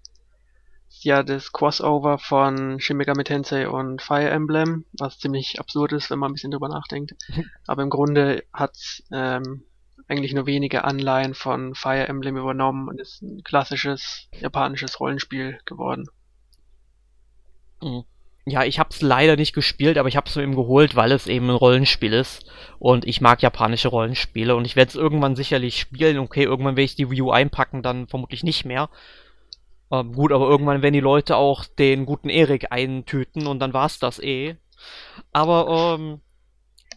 Ist Ja, das Crossover von Shin Megami Tensei und Fire Emblem, was ziemlich absurd ist, wenn man ein bisschen drüber nachdenkt. Aber im Grunde hat ähm, eigentlich nur wenige Anleihen von Fire Emblem übernommen und ist ein klassisches japanisches Rollenspiel geworden. Mhm. Ja, ich hab's leider nicht gespielt, aber ich hab's mir eben geholt, weil es eben ein Rollenspiel ist. Und ich mag japanische Rollenspiele und ich werde es irgendwann sicherlich spielen. Okay, irgendwann werde ich die Wii U einpacken, dann vermutlich nicht mehr. Ähm, gut, aber irgendwann werden die Leute auch den guten Erik eintüten und dann war's das eh. Aber ähm,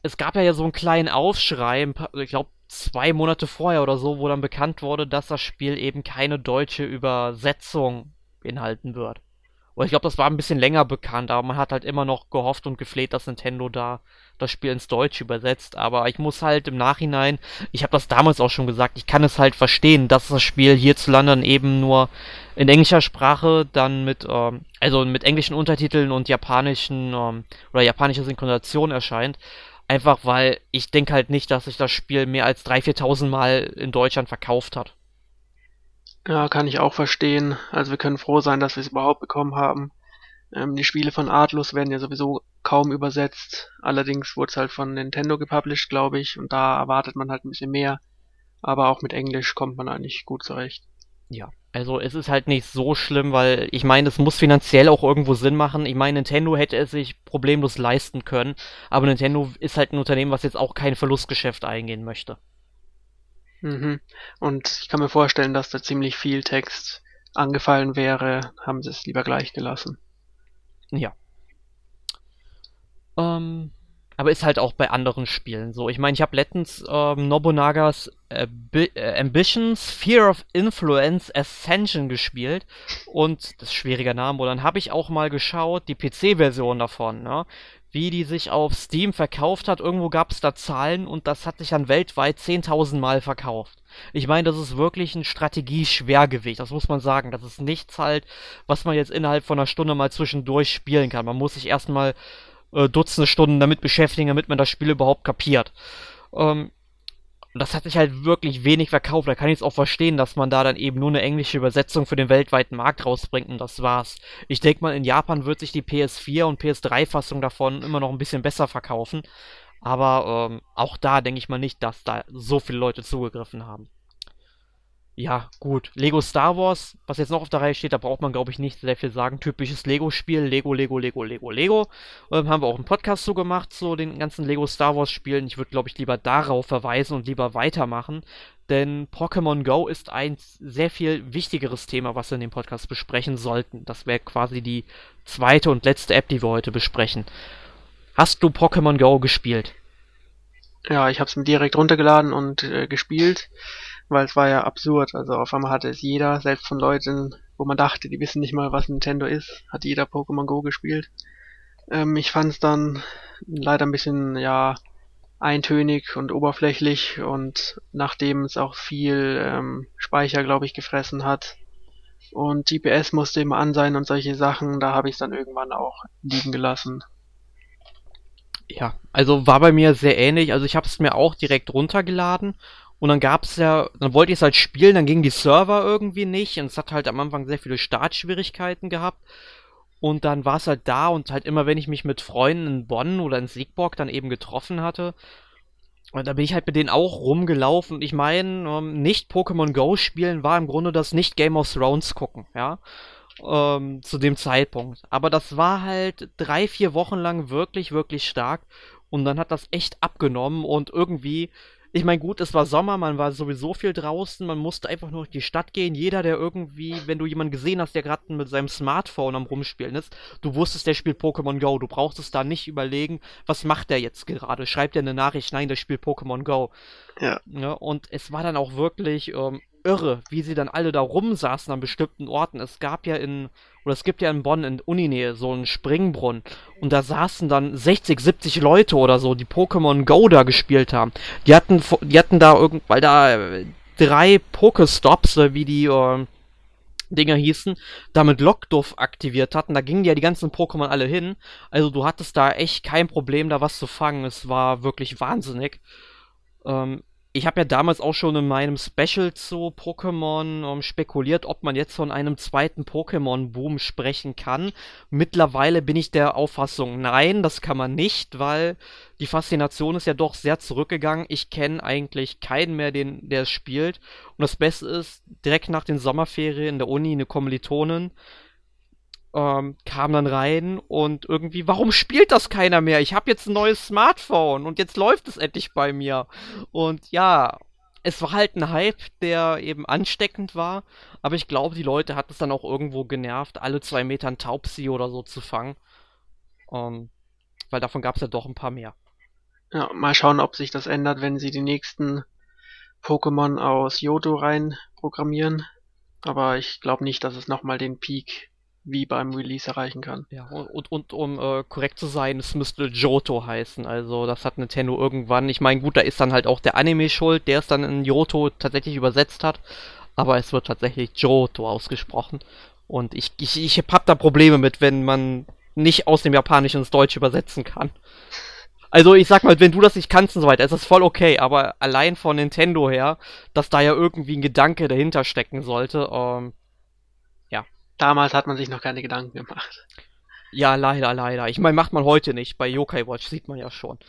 es gab ja, so einen kleinen Aufschrei, ich glaube zwei Monate vorher oder so, wo dann bekannt wurde, dass das Spiel eben keine deutsche Übersetzung beinhalten wird. Oder ich glaube, das war ein bisschen länger bekannt, aber man hat halt immer noch gehofft und gefleht, dass Nintendo da das Spiel ins Deutsche übersetzt. Aber ich muss halt im Nachhinein, ich habe das damals auch schon gesagt, ich kann es halt verstehen, dass das Spiel hierzulande dann eben nur in englischer Sprache dann mit, ähm, also mit englischen Untertiteln und japanischen ähm, oder japanischer Synchronisation erscheint. Einfach weil ich denke halt nicht, dass sich das Spiel mehr als 3.000, 4.000 Mal in Deutschland verkauft hat. Ja, kann ich auch verstehen. Also wir können froh sein, dass wir es überhaupt bekommen haben. Ähm, die Spiele von Atlus werden ja sowieso kaum übersetzt. Allerdings wurde es halt von Nintendo gepublished, glaube ich, und da erwartet man halt ein bisschen mehr. Aber auch mit Englisch kommt man eigentlich gut zurecht. Ja, also es ist halt nicht so schlimm, weil ich meine, es muss finanziell auch irgendwo Sinn machen. Ich meine, Nintendo hätte es sich problemlos leisten können, aber Nintendo ist halt ein Unternehmen, was jetzt auch kein Verlustgeschäft eingehen möchte. Mhm. Und ich kann mir vorstellen, dass da ziemlich viel Text angefallen wäre, haben sie es lieber gleich gelassen. Ja. Ähm, aber ist halt auch bei anderen Spielen so. Ich meine, ich habe letztens ähm, Nobunagas Ambi äh, Ambitions Fear of Influence Ascension gespielt und das ist schwieriger Name. Und dann habe ich auch mal geschaut, die PC-Version davon, ne? Wie die sich auf Steam verkauft hat. Irgendwo gab es da Zahlen und das hat sich dann weltweit 10.000 Mal verkauft. Ich meine, das ist wirklich ein Strategie-Schwergewicht, das muss man sagen. Das ist nichts halt, was man jetzt innerhalb von einer Stunde mal zwischendurch spielen kann. Man muss sich erstmal äh, Dutzende Stunden damit beschäftigen, damit man das Spiel überhaupt kapiert. Ähm, das hat sich halt wirklich wenig verkauft. Da kann ich es auch verstehen, dass man da dann eben nur eine englische Übersetzung für den weltweiten Markt rausbringt und das war's. Ich denke mal, in Japan wird sich die PS4 und PS3-Fassung davon immer noch ein bisschen besser verkaufen. Aber ähm, auch da denke ich mal nicht, dass da so viele Leute zugegriffen haben. Ja, gut. Lego Star Wars, was jetzt noch auf der Reihe steht, da braucht man, glaube ich, nicht sehr viel sagen. Typisches Lego-Spiel. Lego, Lego, Lego, Lego, Lego. Ähm, haben wir auch einen Podcast so gemacht, so den ganzen Lego Star Wars-Spielen. Ich würde, glaube ich, lieber darauf verweisen und lieber weitermachen. Denn Pokémon Go ist ein sehr viel wichtigeres Thema, was wir in dem Podcast besprechen sollten. Das wäre quasi die zweite und letzte App, die wir heute besprechen. Hast du Pokémon Go gespielt? Ja, ich habe es mir direkt runtergeladen und äh, gespielt, weil es war ja absurd. Also auf einmal hatte es jeder, selbst von Leuten, wo man dachte, die wissen nicht mal, was Nintendo ist, hat jeder Pokémon Go gespielt. Ähm, ich fand es dann leider ein bisschen, ja, eintönig und oberflächlich und nachdem es auch viel ähm, Speicher, glaube ich, gefressen hat und GPS musste immer an sein und solche Sachen, da habe ich es dann irgendwann auch liegen gelassen. Ja, also war bei mir sehr ähnlich. Also ich habe es mir auch direkt runtergeladen und dann gab es ja, dann wollte ich es halt spielen, dann gingen die Server irgendwie nicht und es hat halt am Anfang sehr viele Startschwierigkeiten gehabt. Und dann war es halt da und halt immer, wenn ich mich mit Freunden in Bonn oder in Siegburg dann eben getroffen hatte, und da bin ich halt mit denen auch rumgelaufen. Und ich meine, ähm, nicht Pokémon Go spielen war im Grunde das nicht Game of Thrones gucken, ja. Ähm, zu dem Zeitpunkt. Aber das war halt drei, vier Wochen lang wirklich, wirklich stark. Und dann hat das echt abgenommen und irgendwie ich meine, gut, es war Sommer, man war sowieso viel draußen, man musste einfach nur durch die Stadt gehen. Jeder, der irgendwie, wenn du jemanden gesehen hast, der gerade mit seinem Smartphone am Rumspielen ist, du wusstest, der spielt Pokémon Go. Du brauchst da nicht überlegen, was macht der jetzt gerade? Schreibt er eine Nachricht, nein, der spielt Pokémon Go. Ja. ja. Und es war dann auch wirklich ähm, irre, wie sie dann alle da rumsaßen an bestimmten Orten. Es gab ja in oder es gibt ja in Bonn in Uninähe so einen Springbrunnen und da saßen dann 60, 70 Leute oder so, die Pokémon Go da gespielt haben. Die hatten, die hatten da irgend, weil da äh, drei Pokestops, äh, wie die äh, Dinger hießen, damit Lockduff aktiviert hatten. Da gingen ja die ganzen Pokémon alle hin. Also du hattest da echt kein Problem, da was zu fangen. Es war wirklich wahnsinnig. Ähm, ich habe ja damals auch schon in meinem Special zu Pokémon ähm, spekuliert, ob man jetzt von einem zweiten Pokémon-Boom sprechen kann. Mittlerweile bin ich der Auffassung, nein, das kann man nicht, weil die Faszination ist ja doch sehr zurückgegangen. Ich kenne eigentlich keinen mehr, den, der es spielt. Und das Beste ist, direkt nach den Sommerferien in der Uni eine Kommilitonin, ähm, kam dann rein und irgendwie, warum spielt das keiner mehr? Ich habe jetzt ein neues Smartphone und jetzt läuft es endlich bei mir. Und ja, es war halt ein Hype, der eben ansteckend war, aber ich glaube, die Leute hat es dann auch irgendwo genervt, alle zwei Meter ein Taubsi oder so zu fangen. Ähm, weil davon gab es ja doch ein paar mehr. Ja, mal schauen, ob sich das ändert, wenn sie die nächsten Pokémon aus Yoto rein programmieren. Aber ich glaube nicht, dass es nochmal den Peak wie beim Release erreichen kann. Ja, und, und um äh, korrekt zu sein, es müsste Johto heißen. Also das hat Nintendo irgendwann. Ich meine, gut, da ist dann halt auch der Anime schuld, der es dann in Johto tatsächlich übersetzt hat. Aber es wird tatsächlich Johto ausgesprochen. Und ich, ich, ich hab da Probleme mit, wenn man nicht aus dem Japanischen ins Deutsche übersetzen kann. Also ich sag mal, wenn du das nicht kannst und so weiter, ist das voll okay, aber allein von Nintendo her, dass da ja irgendwie ein Gedanke dahinter stecken sollte, ähm, Damals hat man sich noch keine Gedanken gemacht. Ja, leider, leider. Ich meine, macht man heute nicht. Bei Yokai Watch sieht man ja schon.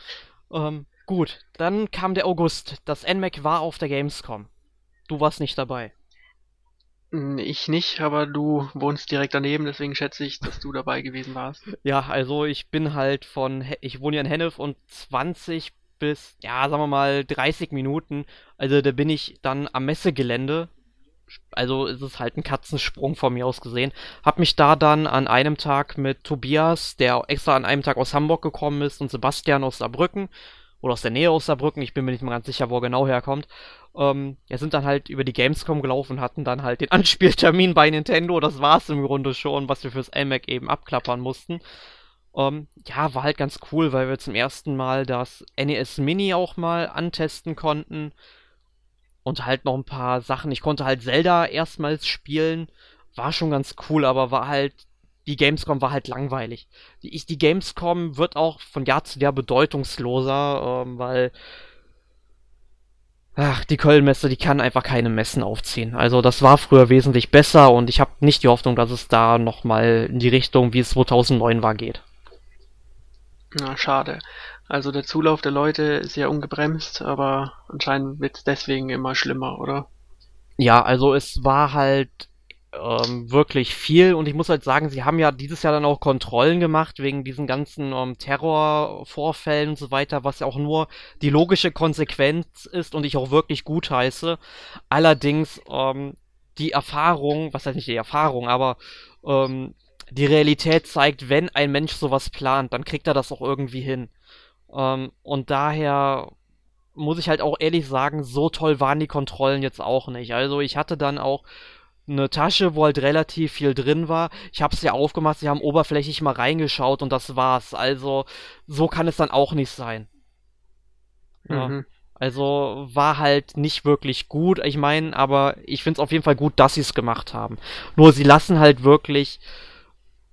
Ähm, gut, dann kam der August. Das NMAC war auf der Gamescom. Du warst nicht dabei. Hm, ich nicht, aber du wohnst direkt daneben, deswegen schätze ich, dass du dabei gewesen warst. Ja, also ich bin halt von, ich wohne ja in Hennef und 20 bis, ja, sagen wir mal 30 Minuten, also da bin ich dann am Messegelände also ist es halt ein Katzensprung von mir aus gesehen. Hab mich da dann an einem Tag mit Tobias, der extra an einem Tag aus Hamburg gekommen ist, und Sebastian aus Saarbrücken, oder aus der Nähe aus Saarbrücken, ich bin mir nicht mal ganz sicher, wo er genau herkommt, ähm, ja, sind dann halt über die Gamescom gelaufen, hatten dann halt den Anspieltermin bei Nintendo, das war's im Grunde schon, was wir fürs iMac eben abklappern mussten. Ähm, ja, war halt ganz cool, weil wir zum ersten Mal das NES Mini auch mal antesten konnten und halt noch ein paar Sachen. Ich konnte halt Zelda erstmals spielen. War schon ganz cool, aber war halt. Die Gamescom war halt langweilig. Die, die Gamescom wird auch von Jahr zu Jahr bedeutungsloser, ähm, weil. Ach, die Kölnmesse, die kann einfach keine Messen aufziehen. Also das war früher wesentlich besser und ich habe nicht die Hoffnung, dass es da nochmal in die Richtung, wie es 2009 war, geht. Na, schade. Also der Zulauf der Leute ist ja ungebremst, aber anscheinend wird es deswegen immer schlimmer, oder? Ja, also es war halt ähm, wirklich viel und ich muss halt sagen, sie haben ja dieses Jahr dann auch Kontrollen gemacht wegen diesen ganzen ähm, Terrorvorfällen und so weiter, was ja auch nur die logische Konsequenz ist und ich auch wirklich gut heiße. Allerdings ähm, die Erfahrung, was heißt nicht die Erfahrung, aber ähm, die Realität zeigt, wenn ein Mensch sowas plant, dann kriegt er das auch irgendwie hin. Ähm, und daher muss ich halt auch ehrlich sagen, so toll waren die Kontrollen jetzt auch nicht. Also ich hatte dann auch eine Tasche, wo halt relativ viel drin war. Ich habe es ja aufgemacht, sie haben oberflächlich mal reingeschaut und das war's. Also so kann es dann auch nicht sein. Ja. Mhm. Also war halt nicht wirklich gut. Ich meine, aber ich finde es auf jeden Fall gut, dass sie es gemacht haben. Nur sie lassen halt wirklich.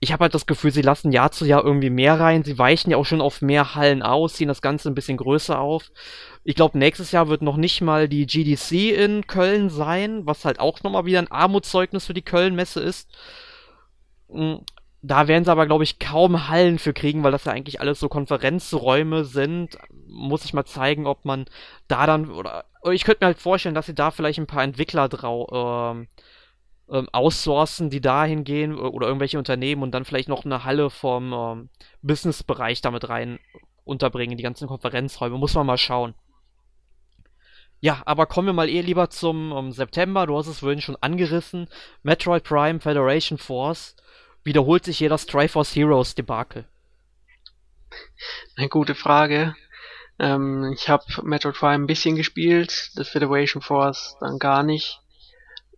Ich habe halt das Gefühl, sie lassen Jahr zu Jahr irgendwie mehr rein. Sie weichen ja auch schon auf mehr Hallen aus, ziehen das Ganze ein bisschen größer auf. Ich glaube, nächstes Jahr wird noch nicht mal die GDC in Köln sein, was halt auch nochmal wieder ein Armutszeugnis für die Köln-Messe ist. Hm, da werden sie aber, glaube ich, kaum Hallen für kriegen, weil das ja eigentlich alles so Konferenzräume sind. Muss ich mal zeigen, ob man da dann, oder ich könnte mir halt vorstellen, dass sie da vielleicht ein paar Entwickler drau, ähm, ähm, outsourcen, die dahin gehen oder irgendwelche Unternehmen und dann vielleicht noch eine Halle vom ähm, Businessbereich damit rein unterbringen, die ganzen Konferenzräume. Muss man mal schauen. Ja, aber kommen wir mal eher lieber zum um, September. Du hast es vorhin schon angerissen. Metroid Prime Federation Force wiederholt sich hier das Triforce Heroes Debakel? Eine gute Frage. Ähm, ich habe Metroid Prime ein bisschen gespielt, das Federation Force dann gar nicht.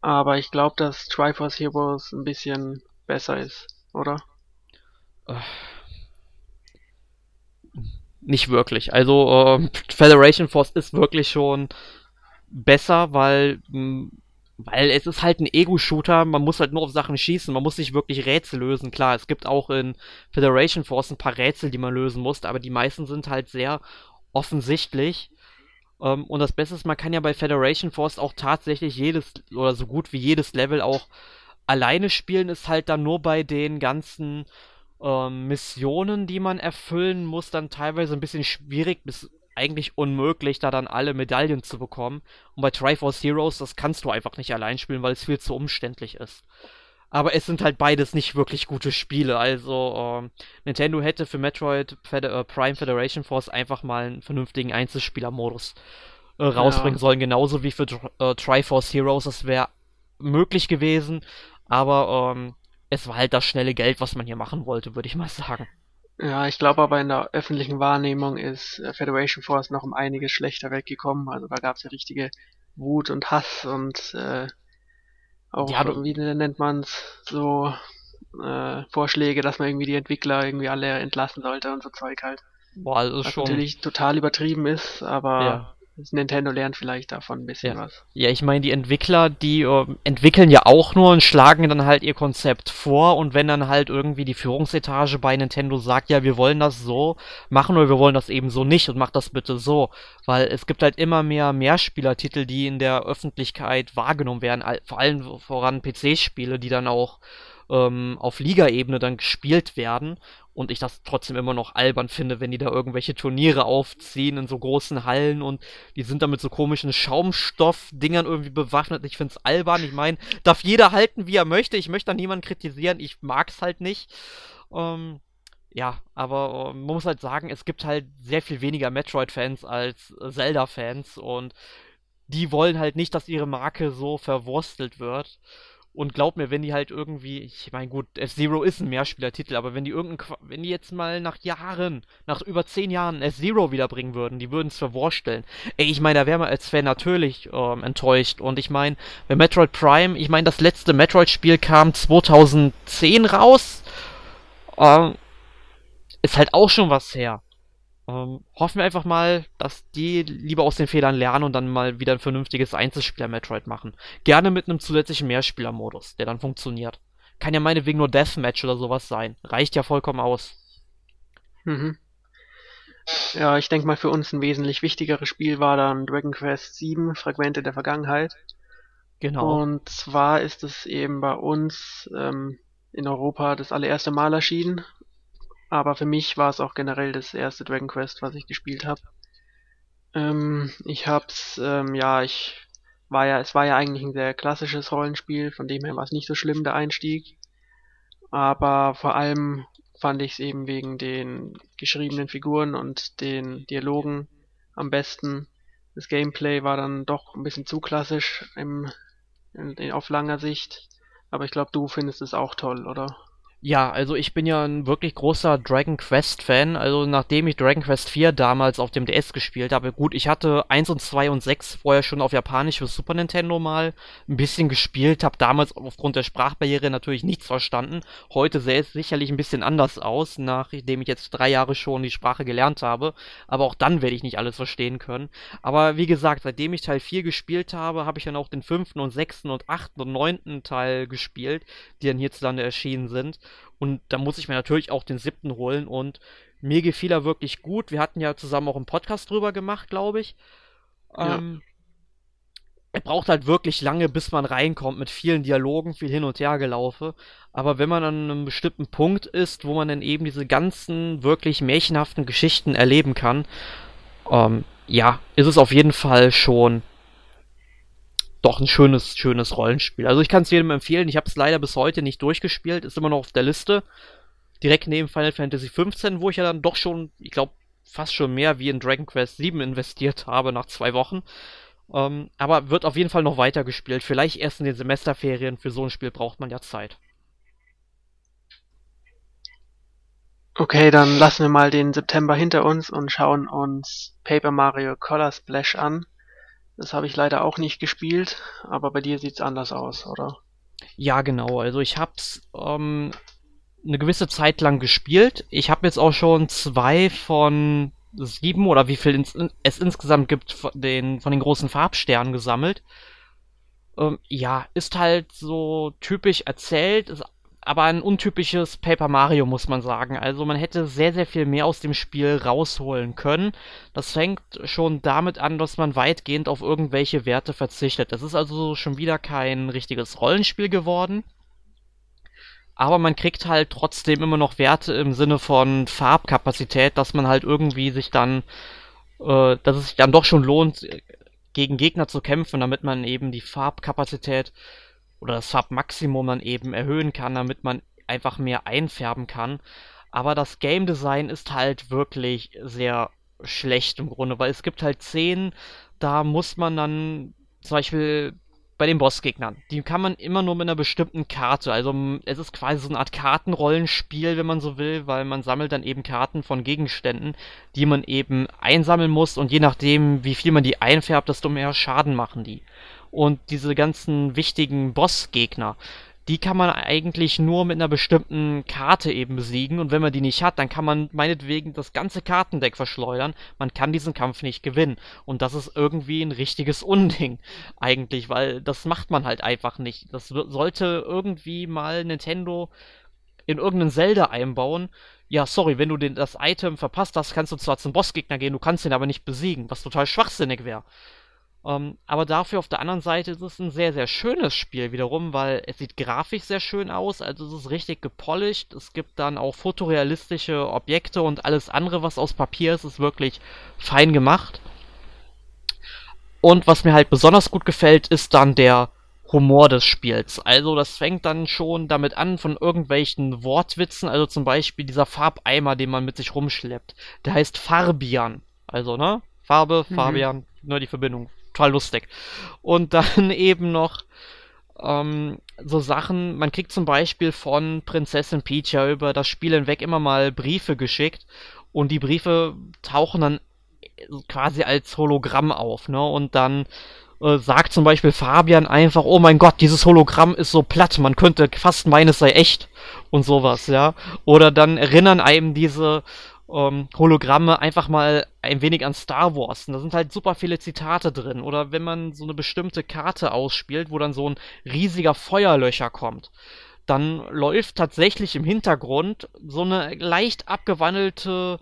Aber ich glaube, dass Triforce Heroes ein bisschen besser ist, oder? Nicht wirklich. Also äh, Federation Force ist wirklich schon besser, weil mh, weil es ist halt ein Ego-Shooter, man muss halt nur auf Sachen schießen, man muss nicht wirklich Rätsel lösen. Klar, es gibt auch in Federation Force ein paar Rätsel, die man lösen muss, aber die meisten sind halt sehr offensichtlich. Ähm, und das Beste ist, man kann ja bei Federation Force auch tatsächlich jedes, oder so gut wie jedes Level auch alleine spielen, ist halt dann nur bei den ganzen ähm, Missionen, die man erfüllen muss, dann teilweise ein bisschen schwierig bis eigentlich unmöglich, da dann alle Medaillen zu bekommen. Und bei Triforce Heroes, das kannst du einfach nicht allein spielen, weil es viel zu umständlich ist. Aber es sind halt beides nicht wirklich gute Spiele. Also, äh, Nintendo hätte für Metroid Fed äh, Prime Federation Force einfach mal einen vernünftigen Einzelspielermodus äh, rausbringen ja. sollen. Genauso wie für äh, Triforce Heroes. Das wäre möglich gewesen. Aber ähm, es war halt das schnelle Geld, was man hier machen wollte, würde ich mal sagen. Ja, ich glaube aber in der öffentlichen Wahrnehmung ist äh, Federation Force noch um einiges schlechter weggekommen. Also da gab es ja richtige Wut und Hass und äh, auch, ja, wie nennt man's, so äh, Vorschläge, dass man irgendwie die Entwickler irgendwie alle entlassen sollte und so Zeug halt. Boah, also was schon... natürlich total übertrieben ist, aber ja. Nintendo lernt vielleicht davon ein bisschen ja. was. Ja, ich meine, die Entwickler, die äh, entwickeln ja auch nur und schlagen dann halt ihr Konzept vor und wenn dann halt irgendwie die Führungsetage bei Nintendo sagt, ja, wir wollen das so machen oder wir wollen das eben so nicht und macht das bitte so, weil es gibt halt immer mehr Mehrspielertitel, die in der Öffentlichkeit wahrgenommen werden, vor allem voran PC-Spiele, die dann auch ähm, auf Liga-Ebene dann gespielt werden und ich das trotzdem immer noch albern finde, wenn die da irgendwelche Turniere aufziehen in so großen Hallen und die sind da mit so komischen Schaumstoffdingern irgendwie bewaffnet. Ich finde es albern. Ich meine, darf jeder halten, wie er möchte. Ich möchte da niemanden kritisieren. Ich mag es halt nicht. Ähm, ja, aber äh, man muss halt sagen, es gibt halt sehr viel weniger Metroid-Fans als Zelda-Fans und die wollen halt nicht, dass ihre Marke so verwurstelt wird. Und glaub mir, wenn die halt irgendwie, ich meine gut, F-Zero ist ein Mehrspielertitel, aber wenn die irgendein, wenn die jetzt mal nach Jahren, nach über zehn Jahren F-Zero wiederbringen würden, die würden es verwursteln. Ey, ich meine, da wäre man als Fan natürlich ähm, enttäuscht. Und ich meine, bei Metroid Prime, ich meine, das letzte Metroid-Spiel kam 2010 raus. Ähm, ist halt auch schon was her. Ähm, hoffen wir einfach mal, dass die lieber aus den Fehlern lernen und dann mal wieder ein vernünftiges Einzelspieler-Metroid machen. Gerne mit einem zusätzlichen Mehrspieler-Modus, der dann funktioniert. Kann ja meinetwegen nur Deathmatch oder sowas sein. Reicht ja vollkommen aus. Mhm. Ja, ich denke mal, für uns ein wesentlich wichtigeres Spiel war dann Dragon Quest VII, Fragmente der Vergangenheit. Genau. Und zwar ist es eben bei uns ähm, in Europa das allererste Mal erschienen aber für mich war es auch generell das erste Dragon Quest, was ich gespielt habe. Ähm, ich hab's, ähm, ja, ich war ja, es war ja eigentlich ein sehr klassisches Rollenspiel, von dem her war es nicht so schlimm, der Einstieg. Aber vor allem fand ich es eben wegen den geschriebenen Figuren und den Dialogen am besten. Das Gameplay war dann doch ein bisschen zu klassisch im, in, in, auf langer Sicht. Aber ich glaube, du findest es auch toll, oder? Ja, also ich bin ja ein wirklich großer Dragon Quest Fan. Also nachdem ich Dragon Quest 4 damals auf dem DS gespielt habe, gut, ich hatte 1 und 2 und 6 vorher schon auf Japanisch für Super Nintendo mal ein bisschen gespielt, habe damals aufgrund der Sprachbarriere natürlich nichts verstanden. Heute sähe es sicherlich ein bisschen anders aus, nachdem ich jetzt drei Jahre schon die Sprache gelernt habe. Aber auch dann werde ich nicht alles verstehen können. Aber wie gesagt, seitdem ich Teil 4 gespielt habe, habe ich dann auch den fünften und sechsten und achten und neunten Teil gespielt, die dann hierzulande erschienen sind. Und da muss ich mir natürlich auch den siebten holen. Und mir gefiel er wirklich gut. Wir hatten ja zusammen auch einen Podcast drüber gemacht, glaube ich. Ja. Ähm, er braucht halt wirklich lange, bis man reinkommt, mit vielen Dialogen, viel hin und her gelaufe. Aber wenn man an einem bestimmten Punkt ist, wo man dann eben diese ganzen wirklich märchenhaften Geschichten erleben kann, ähm, ja, ist es auf jeden Fall schon doch ein schönes, schönes Rollenspiel. Also ich kann es jedem empfehlen. Ich habe es leider bis heute nicht durchgespielt, ist immer noch auf der Liste. Direkt neben Final Fantasy XV, wo ich ja dann doch schon, ich glaube, fast schon mehr wie in Dragon Quest VII investiert habe nach zwei Wochen. Ähm, aber wird auf jeden Fall noch weiter gespielt. Vielleicht erst in den Semesterferien. Für so ein Spiel braucht man ja Zeit. Okay, dann lassen wir mal den September hinter uns und schauen uns Paper Mario Color Splash an. Das habe ich leider auch nicht gespielt, aber bei dir sieht es anders aus, oder? Ja, genau. Also ich hab's ähm, eine gewisse Zeit lang gespielt. Ich habe jetzt auch schon zwei von sieben oder wie viel ins, es insgesamt gibt von den, von den großen Farbsternen gesammelt. Ähm, ja, ist halt so typisch erzählt, ist aber ein untypisches Paper Mario, muss man sagen. Also man hätte sehr, sehr viel mehr aus dem Spiel rausholen können. Das fängt schon damit an, dass man weitgehend auf irgendwelche Werte verzichtet. Das ist also schon wieder kein richtiges Rollenspiel geworden. Aber man kriegt halt trotzdem immer noch Werte im Sinne von Farbkapazität, dass man halt irgendwie sich dann, äh, dass es sich dann doch schon lohnt, gegen Gegner zu kämpfen, damit man eben die Farbkapazität oder das Farbmaximum dann eben erhöhen kann, damit man einfach mehr einfärben kann. Aber das Game Design ist halt wirklich sehr schlecht im Grunde, weil es gibt halt Szenen, da muss man dann zum Beispiel bei den Bossgegnern, die kann man immer nur mit einer bestimmten Karte, also es ist quasi so eine Art Kartenrollenspiel, wenn man so will, weil man sammelt dann eben Karten von Gegenständen, die man eben einsammeln muss und je nachdem, wie viel man die einfärbt, desto mehr Schaden machen die. Und diese ganzen wichtigen Bossgegner, die kann man eigentlich nur mit einer bestimmten Karte eben besiegen. Und wenn man die nicht hat, dann kann man meinetwegen das ganze Kartendeck verschleudern. Man kann diesen Kampf nicht gewinnen. Und das ist irgendwie ein richtiges Unding eigentlich, weil das macht man halt einfach nicht. Das sollte irgendwie mal Nintendo in irgendeinen Zelda einbauen. Ja, sorry, wenn du den, das Item verpasst hast, kannst du zwar zum Bossgegner gehen, du kannst ihn aber nicht besiegen, was total schwachsinnig wäre. Ähm, aber dafür auf der anderen Seite ist es ein sehr, sehr schönes Spiel wiederum, weil es sieht grafisch sehr schön aus, also es ist richtig gepolished. Es gibt dann auch fotorealistische Objekte und alles andere, was aus Papier ist, ist wirklich fein gemacht. Und was mir halt besonders gut gefällt, ist dann der Humor des Spiels. Also das fängt dann schon damit an von irgendwelchen Wortwitzen, also zum Beispiel dieser Farbeimer, den man mit sich rumschleppt. Der heißt Farbian. Also, ne? Farbe, mhm. Fabian, nur die Verbindung total lustig. Und dann eben noch ähm, so Sachen, man kriegt zum Beispiel von Prinzessin Peach ja über das Spiel hinweg immer mal Briefe geschickt und die Briefe tauchen dann quasi als Hologramm auf, ne? Und dann äh, sagt zum Beispiel Fabian einfach, oh mein Gott, dieses Hologramm ist so platt, man könnte fast meinen, es sei echt und sowas, ja. Oder dann erinnern einem diese ähm, Hologramme einfach mal ein wenig an Star Wars. Und da sind halt super viele Zitate drin. Oder wenn man so eine bestimmte Karte ausspielt, wo dann so ein riesiger Feuerlöcher kommt, dann läuft tatsächlich im Hintergrund so eine leicht abgewandelte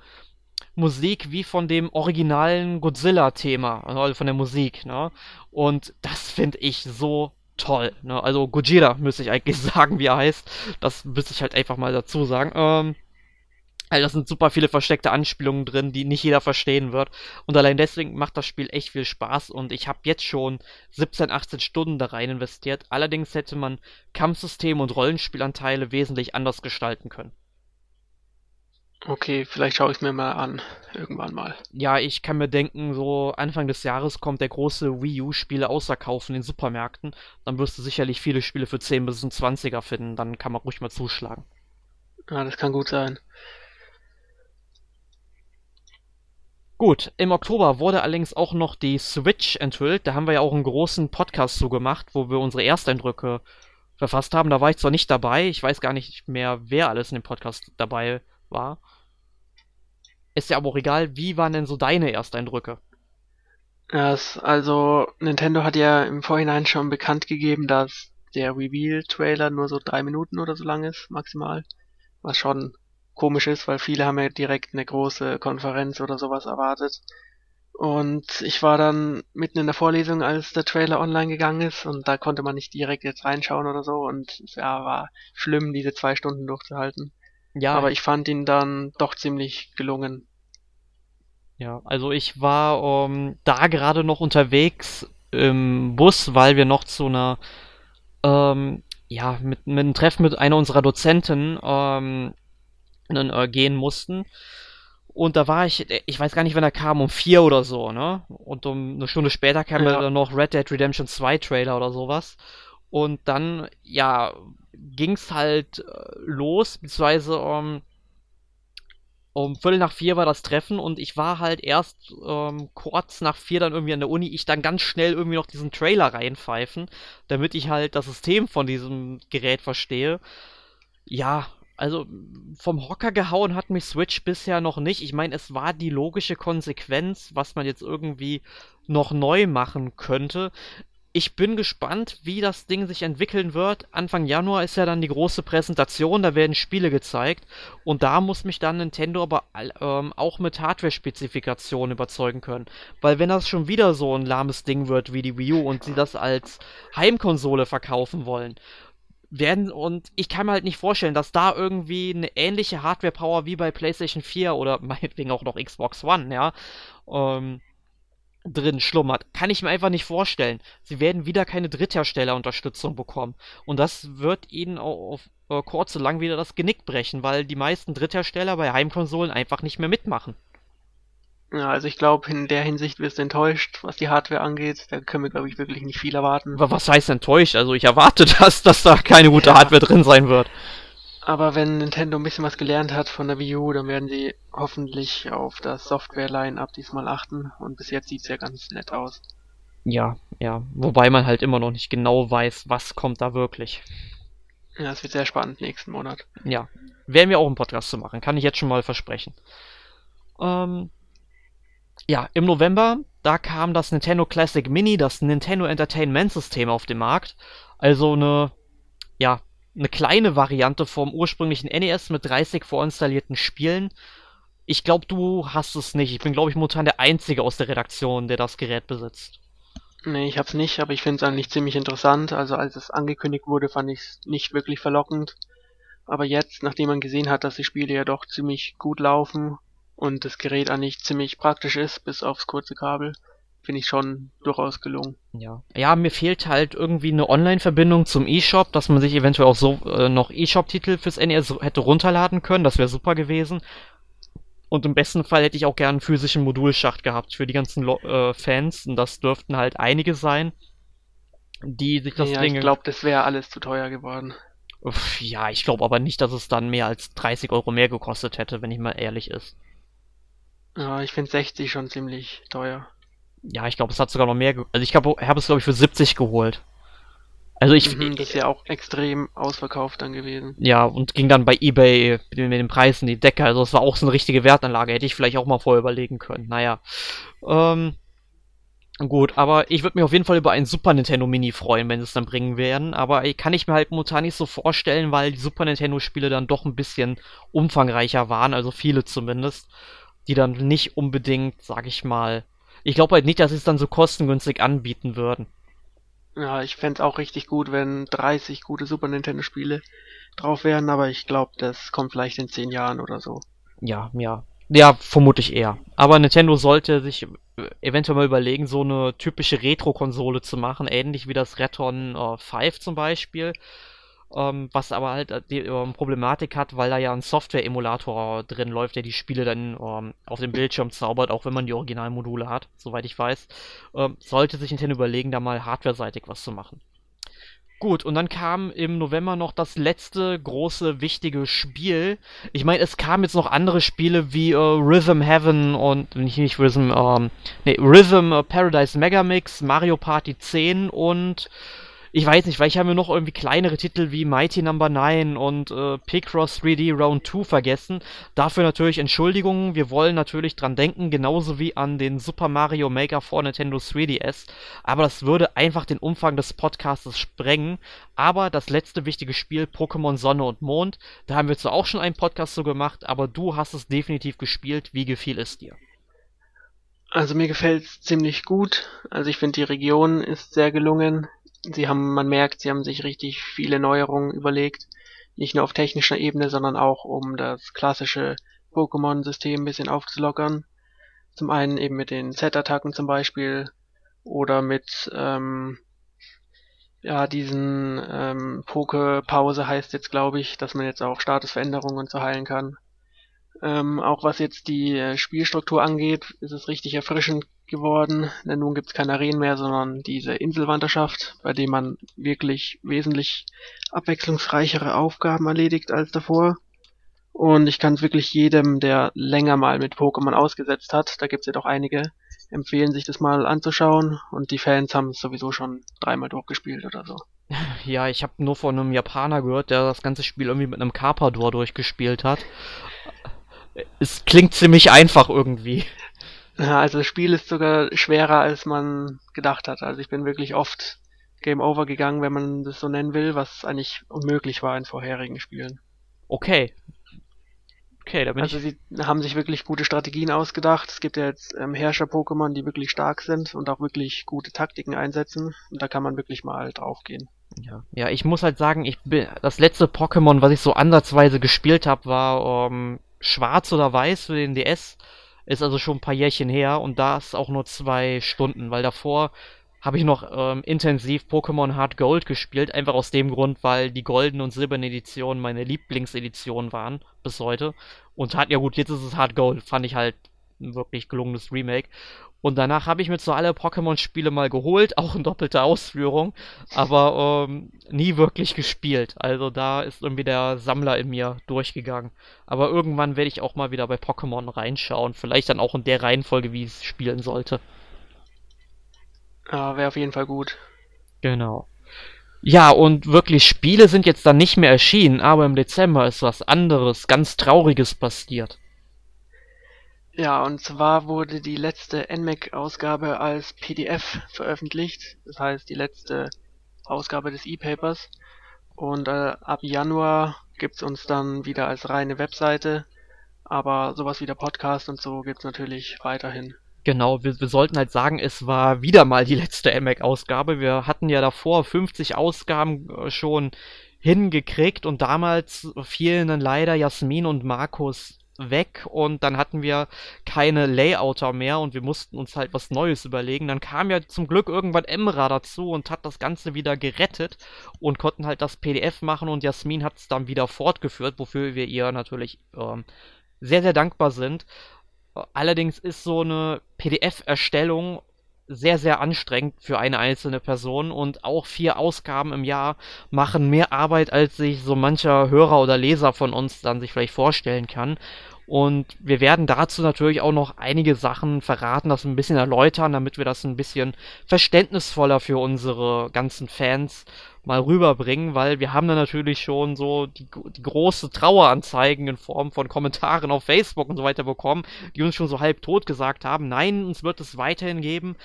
Musik wie von dem originalen Godzilla-Thema, also von der Musik, ne? Und das finde ich so toll, ne? Also Gojira müsste ich eigentlich sagen, wie er heißt. Das müsste ich halt einfach mal dazu sagen. Ähm, also da sind super viele versteckte Anspielungen drin, die nicht jeder verstehen wird. Und allein deswegen macht das Spiel echt viel Spaß und ich habe jetzt schon 17, 18 Stunden da rein investiert. Allerdings hätte man Kampfsystem und Rollenspielanteile wesentlich anders gestalten können. Okay, vielleicht schaue ich mir mal an, irgendwann mal. Ja, ich kann mir denken, so Anfang des Jahres kommt der große Wii U-Spiele außerkaufen in den Supermärkten. Dann wirst du sicherlich viele Spiele für 10 bis 20er finden, dann kann man ruhig mal zuschlagen. Ja, das kann gut sein. Gut, im Oktober wurde allerdings auch noch die Switch enthüllt. Da haben wir ja auch einen großen Podcast zu gemacht, wo wir unsere Ersteindrücke verfasst haben. Da war ich zwar nicht dabei, ich weiß gar nicht mehr, wer alles in dem Podcast dabei war. Ist ja aber auch egal, wie waren denn so deine Ersteindrücke? Ja, also Nintendo hat ja im Vorhinein schon bekannt gegeben, dass der Reveal-Trailer nur so drei Minuten oder so lang ist, maximal. Was schon komisch ist, weil viele haben ja direkt eine große Konferenz oder sowas erwartet. Und ich war dann mitten in der Vorlesung, als der Trailer online gegangen ist und da konnte man nicht direkt jetzt reinschauen oder so und ja, war schlimm, diese zwei Stunden durchzuhalten. Ja. Aber ich fand ihn dann doch ziemlich gelungen. Ja, also ich war ähm, da gerade noch unterwegs im Bus, weil wir noch zu einer, ähm, ja, mit, mit einem Treffen mit einer unserer Dozenten ähm, äh, gehen mussten. Und da war ich, ich weiß gar nicht, wann er kam, um vier oder so, ne? Und um eine Stunde später kam ja. dann noch Red Dead Redemption 2 Trailer oder sowas. Und dann, ja, ging's halt äh, los, beziehungsweise um, um Viertel nach vier war das Treffen und ich war halt erst ähm, kurz nach vier dann irgendwie an der Uni, ich dann ganz schnell irgendwie noch diesen Trailer reinpfeifen, damit ich halt das System von diesem Gerät verstehe. Ja, also vom Hocker gehauen hat mich Switch bisher noch nicht. Ich meine, es war die logische Konsequenz, was man jetzt irgendwie noch neu machen könnte ich bin gespannt, wie das Ding sich entwickeln wird. Anfang Januar ist ja dann die große Präsentation, da werden Spiele gezeigt. Und da muss mich dann Nintendo aber ähm, auch mit Hardware-Spezifikationen überzeugen können. Weil wenn das schon wieder so ein lahmes Ding wird wie die Wii U und sie das als Heimkonsole verkaufen wollen, werden und ich kann mir halt nicht vorstellen, dass da irgendwie eine ähnliche Hardware-Power wie bei PlayStation 4 oder meinetwegen auch noch Xbox One, ja, ähm, drin schlummert. Kann ich mir einfach nicht vorstellen. Sie werden wieder keine Drittherstellerunterstützung bekommen. Und das wird ihnen auf, auf kurz und lang wieder das Genick brechen, weil die meisten Dritthersteller bei Heimkonsolen einfach nicht mehr mitmachen. Ja, also ich glaube, in der Hinsicht wirst du enttäuscht, was die Hardware angeht. Da können wir, glaube ich, wirklich nicht viel erwarten. Aber was heißt enttäuscht? Also ich erwarte das, dass da keine gute ja. Hardware drin sein wird. Aber wenn Nintendo ein bisschen was gelernt hat von der Wii U, dann werden sie hoffentlich auf das Software-Line-Up diesmal achten. Und bis jetzt sieht es ja ganz nett aus. Ja, ja. Wobei man halt immer noch nicht genau weiß, was kommt da wirklich. Ja, es wird sehr spannend nächsten Monat. Ja. Werden wir auch einen Podcast zu machen, kann ich jetzt schon mal versprechen. Ähm, ja, im November, da kam das Nintendo Classic Mini, das Nintendo Entertainment System auf den Markt. Also eine, ja, eine kleine Variante vom ursprünglichen NES mit 30 vorinstallierten Spielen. Ich glaube, du hast es nicht. Ich bin, glaube ich, momentan der Einzige aus der Redaktion, der das Gerät besitzt. Nee, ich hab's nicht, aber ich finde es eigentlich ziemlich interessant. Also als es angekündigt wurde, fand ich es nicht wirklich verlockend. Aber jetzt, nachdem man gesehen hat, dass die Spiele ja doch ziemlich gut laufen und das Gerät eigentlich ziemlich praktisch ist, bis aufs kurze Kabel, finde ich schon durchaus gelungen. Ja. Ja, mir fehlt halt irgendwie eine Online-Verbindung zum eShop, dass man sich eventuell auch so äh, noch eShop-Titel fürs NES hätte runterladen können. Das wäre super gewesen. Und im besten Fall hätte ich auch gern einen physischen Modulschacht gehabt für die ganzen Lo äh, Fans. Und das dürften halt einige sein, die sich das ja, Ding. Ich glaube, das wäre alles zu teuer geworden. Uff, ja, ich glaube aber nicht, dass es dann mehr als 30 Euro mehr gekostet hätte, wenn ich mal ehrlich ist. Ja, ich finde 60 schon ziemlich teuer. Ja, ich glaube, es hat sogar noch mehr. Also ich glaube, habe es glaube ich für 70 geholt. Also ich. Mhm, das ist ja auch extrem ausverkauft dann gewesen. Ja, und ging dann bei eBay mit den Preisen die Decke. Also es war auch so eine richtige Wertanlage. Hätte ich vielleicht auch mal vorher überlegen können. Naja. Ähm, gut, aber ich würde mich auf jeden Fall über ein Super Nintendo Mini freuen, wenn sie es dann bringen werden. Aber kann ich mir halt momentan nicht so vorstellen, weil die Super Nintendo Spiele dann doch ein bisschen umfangreicher waren. Also viele zumindest. Die dann nicht unbedingt, sag ich mal, ich glaube halt nicht, dass sie es dann so kostengünstig anbieten würden. Ja, ich fände es auch richtig gut, wenn 30 gute Super Nintendo-Spiele drauf wären, aber ich glaube, das kommt vielleicht in 10 Jahren oder so. Ja, ja. Ja, vermutlich eher. Aber Nintendo sollte sich eventuell mal überlegen, so eine typische Retro-Konsole zu machen, ähnlich wie das Reton äh, 5 zum Beispiel ähm, was aber halt äh, die ähm, Problematik hat, weil da ja ein Software-Emulator drin läuft, der die Spiele dann ähm, auf dem Bildschirm zaubert, auch wenn man die Originalmodule hat, soweit ich weiß. Ähm, sollte sich Nintendo überlegen, da mal hardware-seitig was zu machen. Gut, und dann kam im November noch das letzte große, wichtige Spiel. Ich meine, es kamen jetzt noch andere Spiele wie äh, Rhythm Heaven und nicht, nicht Rhythm, ähm, nee, Rhythm äh, Paradise Megamix, Mario Party 10 und ich weiß nicht, weil ich habe mir noch irgendwie kleinere Titel wie Mighty Number no. 9 und äh, Picross 3D Round 2 vergessen. Dafür natürlich Entschuldigungen. Wir wollen natürlich dran denken, genauso wie an den Super Mario Maker for Nintendo 3DS. Aber das würde einfach den Umfang des Podcasts sprengen. Aber das letzte wichtige Spiel, Pokémon Sonne und Mond, da haben wir zwar auch schon einen Podcast so gemacht, aber du hast es definitiv gespielt. Wie gefiel es dir? Also mir gefällt es ziemlich gut. Also ich finde die Region ist sehr gelungen sie haben, man merkt, sie haben sich richtig viele Neuerungen überlegt. Nicht nur auf technischer Ebene, sondern auch um das klassische Pokémon-System ein bisschen aufzulockern. Zum einen eben mit den Z-Attacken zum Beispiel oder mit ähm, ja diesen ähm, Poke-Pause heißt jetzt glaube ich, dass man jetzt auch Statusveränderungen und so heilen kann. Ähm, auch was jetzt die äh, Spielstruktur angeht, ist es richtig erfrischend geworden, denn nun gibt es keine Arenen mehr, sondern diese Inselwanderschaft, bei dem man wirklich wesentlich abwechslungsreichere Aufgaben erledigt als davor. Und ich kann es wirklich jedem, der länger mal mit Pokémon ausgesetzt hat, da gibt es ja doch einige, empfehlen, sich das mal anzuschauen. Und die Fans haben es sowieso schon dreimal durchgespielt oder so. Ja, ich habe nur von einem Japaner gehört, der das ganze Spiel irgendwie mit einem Carpador durchgespielt hat es klingt ziemlich einfach irgendwie. Ja, also das Spiel ist sogar schwerer, als man gedacht hat. Also ich bin wirklich oft Game Over gegangen, wenn man das so nennen will, was eigentlich unmöglich war in vorherigen Spielen. Okay. Okay, da bin also ich. sie haben sich wirklich gute Strategien ausgedacht. Es gibt ja jetzt ähm, Herrscher-Pokémon, die wirklich stark sind und auch wirklich gute Taktiken einsetzen. Und da kann man wirklich mal draufgehen. Ja, ja, ich muss halt sagen, ich bin das letzte Pokémon, was ich so ansatzweise gespielt habe, war um, schwarz oder weiß für den DS. Ist also schon ein paar Jährchen her und da ist auch nur zwei Stunden, weil davor habe ich noch ähm, intensiv Pokémon Hard Gold gespielt, einfach aus dem Grund, weil die goldene und silberne Edition meine Lieblingsedition waren bis heute. Und hat ja gut, jetzt ist es Hard Gold, fand ich halt ein wirklich gelungenes Remake. Und danach habe ich mir so alle Pokémon-Spiele mal geholt, auch in doppelter Ausführung, aber ähm, nie wirklich gespielt. Also da ist irgendwie der Sammler in mir durchgegangen. Aber irgendwann werde ich auch mal wieder bei Pokémon reinschauen. Vielleicht dann auch in der Reihenfolge, wie es spielen sollte. Ja, wäre auf jeden Fall gut. Genau. Ja, und wirklich Spiele sind jetzt dann nicht mehr erschienen, aber im Dezember ist was anderes, ganz Trauriges passiert. Ja, und zwar wurde die letzte NMAC-Ausgabe als PDF veröffentlicht. Das heißt, die letzte Ausgabe des E-Papers. Und äh, ab Januar gibt's uns dann wieder als reine Webseite. Aber sowas wie der Podcast und so gibt's natürlich weiterhin. Genau, wir, wir sollten halt sagen, es war wieder mal die letzte NMAC-Ausgabe. Wir hatten ja davor 50 Ausgaben äh, schon hingekriegt und damals fielen dann leider Jasmin und Markus weg und dann hatten wir keine Layouter mehr und wir mussten uns halt was Neues überlegen. Dann kam ja zum Glück irgendwann Emra dazu und hat das Ganze wieder gerettet und konnten halt das PDF machen und Jasmin hat es dann wieder fortgeführt, wofür wir ihr natürlich ähm, sehr, sehr dankbar sind. Allerdings ist so eine PDF-Erstellung sehr, sehr anstrengend für eine einzelne Person und auch vier Ausgaben im Jahr machen mehr Arbeit, als sich so mancher Hörer oder Leser von uns dann sich vielleicht vorstellen kann. Und wir werden dazu natürlich auch noch einige Sachen verraten, das ein bisschen erläutern, damit wir das ein bisschen verständnisvoller für unsere ganzen Fans mal rüberbringen, weil wir haben da natürlich schon so die, die große Traueranzeigen in Form von Kommentaren auf Facebook und so weiter bekommen, die uns schon so halb tot gesagt haben, nein, uns wird es weiterhin geben.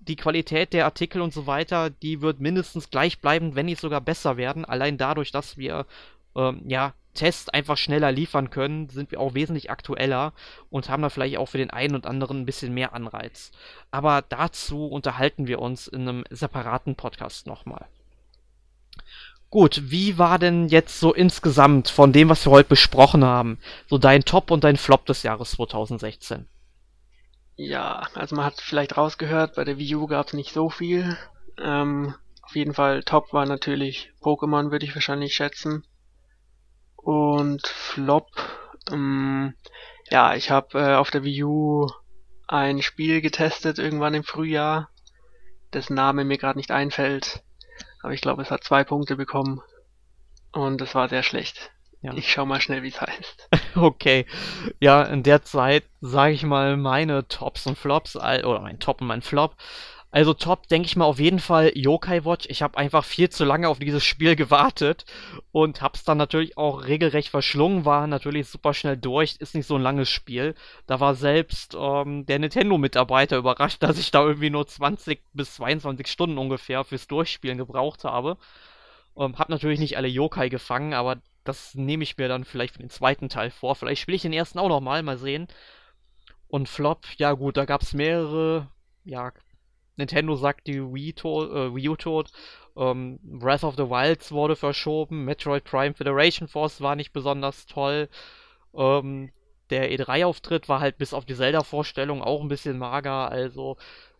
Die Qualität der Artikel und so weiter, die wird mindestens gleich bleiben, wenn nicht sogar besser werden. Allein dadurch, dass wir ähm, ja Tests einfach schneller liefern können, sind wir auch wesentlich aktueller und haben da vielleicht auch für den einen und anderen ein bisschen mehr Anreiz. Aber dazu unterhalten wir uns in einem separaten Podcast nochmal. Gut, wie war denn jetzt so insgesamt von dem, was wir heute besprochen haben, so dein Top und dein Flop des Jahres 2016? Ja, also man hat vielleicht rausgehört, bei der Wii U gab es nicht so viel. Ähm, auf jeden Fall Top war natürlich Pokémon, würde ich wahrscheinlich schätzen. Und Flop, ähm, ja, ich habe äh, auf der Wii U ein Spiel getestet irgendwann im Frühjahr, dessen Name mir gerade nicht einfällt. Aber ich glaube, es hat zwei Punkte bekommen und es war sehr schlecht. Ja. Ich schau mal schnell, wie es heißt. Okay. Ja, in der Zeit sage ich mal meine Tops und Flops, oder mein Top und mein Flop. Also Top, denke ich mal auf jeden Fall Yokai Watch. Ich habe einfach viel zu lange auf dieses Spiel gewartet und hab's dann natürlich auch regelrecht verschlungen, war natürlich super schnell durch, ist nicht so ein langes Spiel. Da war selbst ähm, der Nintendo-Mitarbeiter überrascht, dass ich da irgendwie nur 20 bis 22 Stunden ungefähr fürs Durchspielen gebraucht habe. Ähm, hab natürlich nicht alle Yokai gefangen, aber das nehme ich mir dann vielleicht für den zweiten Teil vor. Vielleicht spiele ich den ersten auch nochmal, mal sehen. Und Flop, ja gut, da gab es mehrere, ja, Nintendo sagt die Wii, tot, äh, Wii U tot. Ähm, Breath of the Wilds wurde verschoben. Metroid Prime Federation Force war nicht besonders toll. Ähm, der E3-Auftritt war halt bis auf die Zelda-Vorstellung auch ein bisschen mager. Also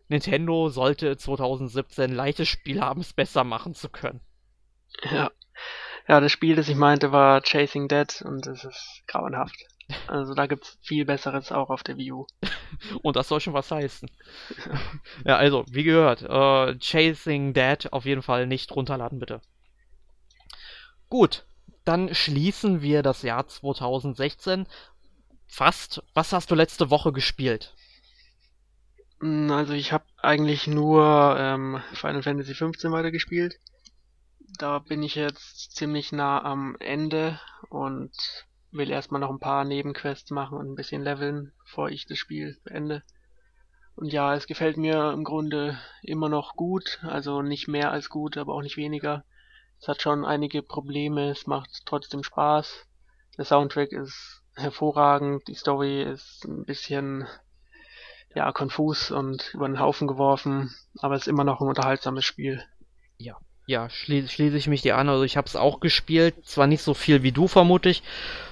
Nintendo sollte 2017 leichtes Spiel haben, es besser machen zu können. Ja. Ja, das Spiel, das ich meinte, war Chasing Dead und es ist grauenhaft. Also da gibt's viel Besseres auch auf der Wii U. und das soll schon was heißen. ja, also, wie gehört, äh, Chasing Dead auf jeden Fall nicht runterladen, bitte. Gut, dann schließen wir das Jahr 2016. Fast. Was hast du letzte Woche gespielt? Hm, also ich habe eigentlich nur ähm, Final Fantasy XV weitergespielt. Da bin ich jetzt ziemlich nah am Ende und will erstmal noch ein paar Nebenquests machen und ein bisschen leveln, bevor ich das Spiel beende. Und ja, es gefällt mir im Grunde immer noch gut, also nicht mehr als gut, aber auch nicht weniger. Es hat schon einige Probleme, es macht trotzdem Spaß. Der Soundtrack ist hervorragend, die Story ist ein bisschen ja konfus und über den Haufen geworfen, aber es ist immer noch ein unterhaltsames Spiel. Ja, ja, schließe schließ ich mich dir an. Also ich habe es auch gespielt, zwar nicht so viel wie du vermutlich.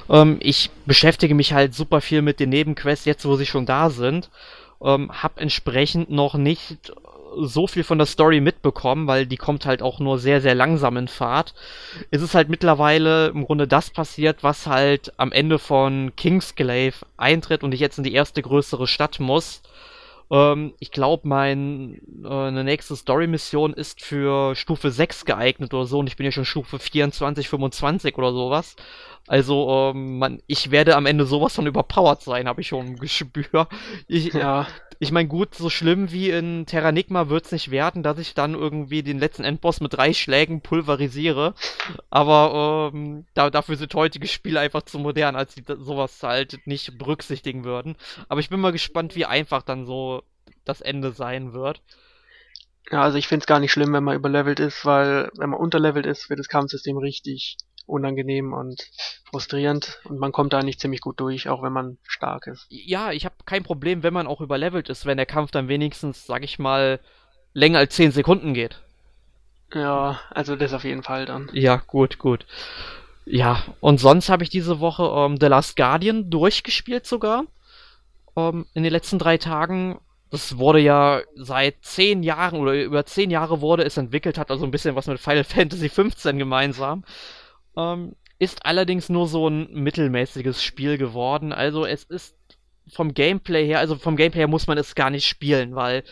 Ähm, ich beschäftige mich halt super viel mit den Nebenquests, jetzt wo sie schon da sind. Ähm, hab entsprechend noch nicht so viel von der Story mitbekommen, weil die kommt halt auch nur sehr, sehr langsam in Fahrt. Es ist halt mittlerweile im Grunde das passiert, was halt am Ende von Kingsglaive eintritt und ich jetzt in die erste größere Stadt muss. Ähm, ich glaube, mein äh, eine nächste Story-Mission ist für Stufe 6 geeignet oder so und ich bin ja schon Stufe 24, 25 oder sowas. Also, ähm, man, ich werde am Ende sowas von überpowered sein, habe ich schon ein Gespür. Ich, ja. ich meine, gut, so schlimm wie in Terranigma wird es nicht werden, dass ich dann irgendwie den letzten Endboss mit drei Schlägen pulverisiere. Aber ähm, da, dafür sind heutige Spiele einfach zu modern, als sie sowas halt nicht berücksichtigen würden. Aber ich bin mal gespannt, wie einfach dann so das Ende sein wird. Ja, also ich finde es gar nicht schlimm, wenn man überlevelt ist, weil wenn man unterlevelt ist, wird das Kampfsystem richtig unangenehm und frustrierend und man kommt da nicht ziemlich gut durch, auch wenn man stark ist. Ja, ich habe kein Problem, wenn man auch überlevelt ist, wenn der Kampf dann wenigstens, sag ich mal, länger als 10 Sekunden geht. Ja, also das auf jeden Fall dann. Ja, gut, gut. Ja, und sonst habe ich diese Woche ähm, The Last Guardian durchgespielt sogar. Ähm, in den letzten drei Tagen. Das wurde ja seit zehn Jahren oder über zehn Jahre wurde es entwickelt, hat also ein bisschen was mit Final Fantasy 15 gemeinsam. Ähm, ist allerdings nur so ein mittelmäßiges Spiel geworden. Also es ist vom Gameplay her, also vom Gameplay her muss man es gar nicht spielen, weil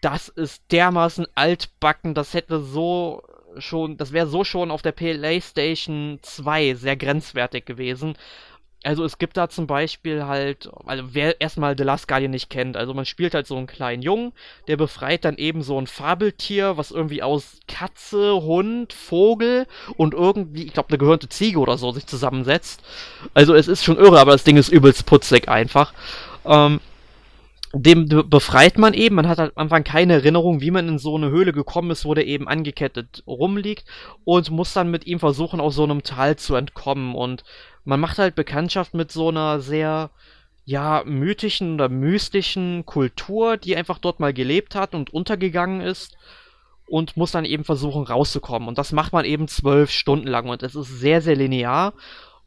das ist dermaßen altbacken, das hätte so schon, das wäre so schon auf der PlayStation 2 sehr grenzwertig gewesen. Also es gibt da zum Beispiel halt, also wer erstmal The Last Guardian nicht kennt, also man spielt halt so einen kleinen Jungen, der befreit dann eben so ein Fabeltier, was irgendwie aus Katze, Hund, Vogel und irgendwie, ich glaube, eine gehörnte Ziege oder so sich zusammensetzt. Also es ist schon irre, aber das Ding ist übelst putzig einfach. Ähm, dem befreit man eben, man hat halt am Anfang keine Erinnerung, wie man in so eine Höhle gekommen ist, wo der eben angekettet rumliegt und muss dann mit ihm versuchen, aus so einem Tal zu entkommen und man macht halt Bekanntschaft mit so einer sehr, ja, mythischen oder mystischen Kultur, die einfach dort mal gelebt hat und untergegangen ist und muss dann eben versuchen rauszukommen. Und das macht man eben zwölf Stunden lang und es ist sehr, sehr linear.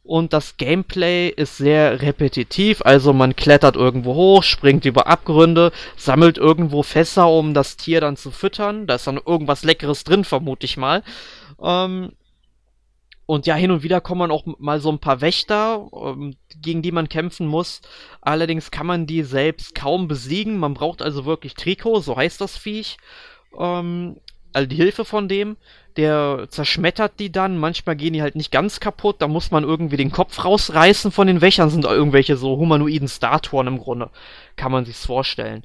Und das Gameplay ist sehr repetitiv, also man klettert irgendwo hoch, springt über Abgründe, sammelt irgendwo Fässer, um das Tier dann zu füttern. Da ist dann irgendwas Leckeres drin, vermute ich mal. Ähm, und ja, hin und wieder kommen auch mal so ein paar Wächter, ähm, gegen die man kämpfen muss. Allerdings kann man die selbst kaum besiegen. Man braucht also wirklich Trikot, so heißt das Viech. Ähm, also die Hilfe von dem, der zerschmettert die dann, manchmal gehen die halt nicht ganz kaputt, da muss man irgendwie den Kopf rausreißen von den Wächern, sind irgendwelche so humanoiden Statuen im Grunde, kann man sich's vorstellen.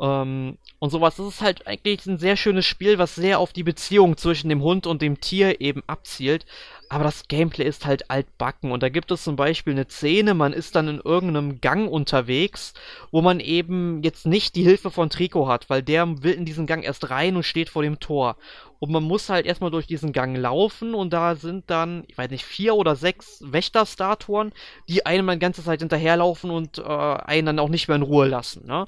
Ähm, und sowas. Das ist halt eigentlich ein sehr schönes Spiel, was sehr auf die Beziehung zwischen dem Hund und dem Tier eben abzielt. Aber das Gameplay ist halt altbacken. Und da gibt es zum Beispiel eine Szene, man ist dann in irgendeinem Gang unterwegs, wo man eben jetzt nicht die Hilfe von Trico hat, weil der will in diesen Gang erst rein und steht vor dem Tor. Und man muss halt erstmal durch diesen Gang laufen und da sind dann, ich weiß nicht, vier oder sechs Wächterstatuen, die einem die ganze Zeit hinterherlaufen und äh, einen dann auch nicht mehr in Ruhe lassen, ne?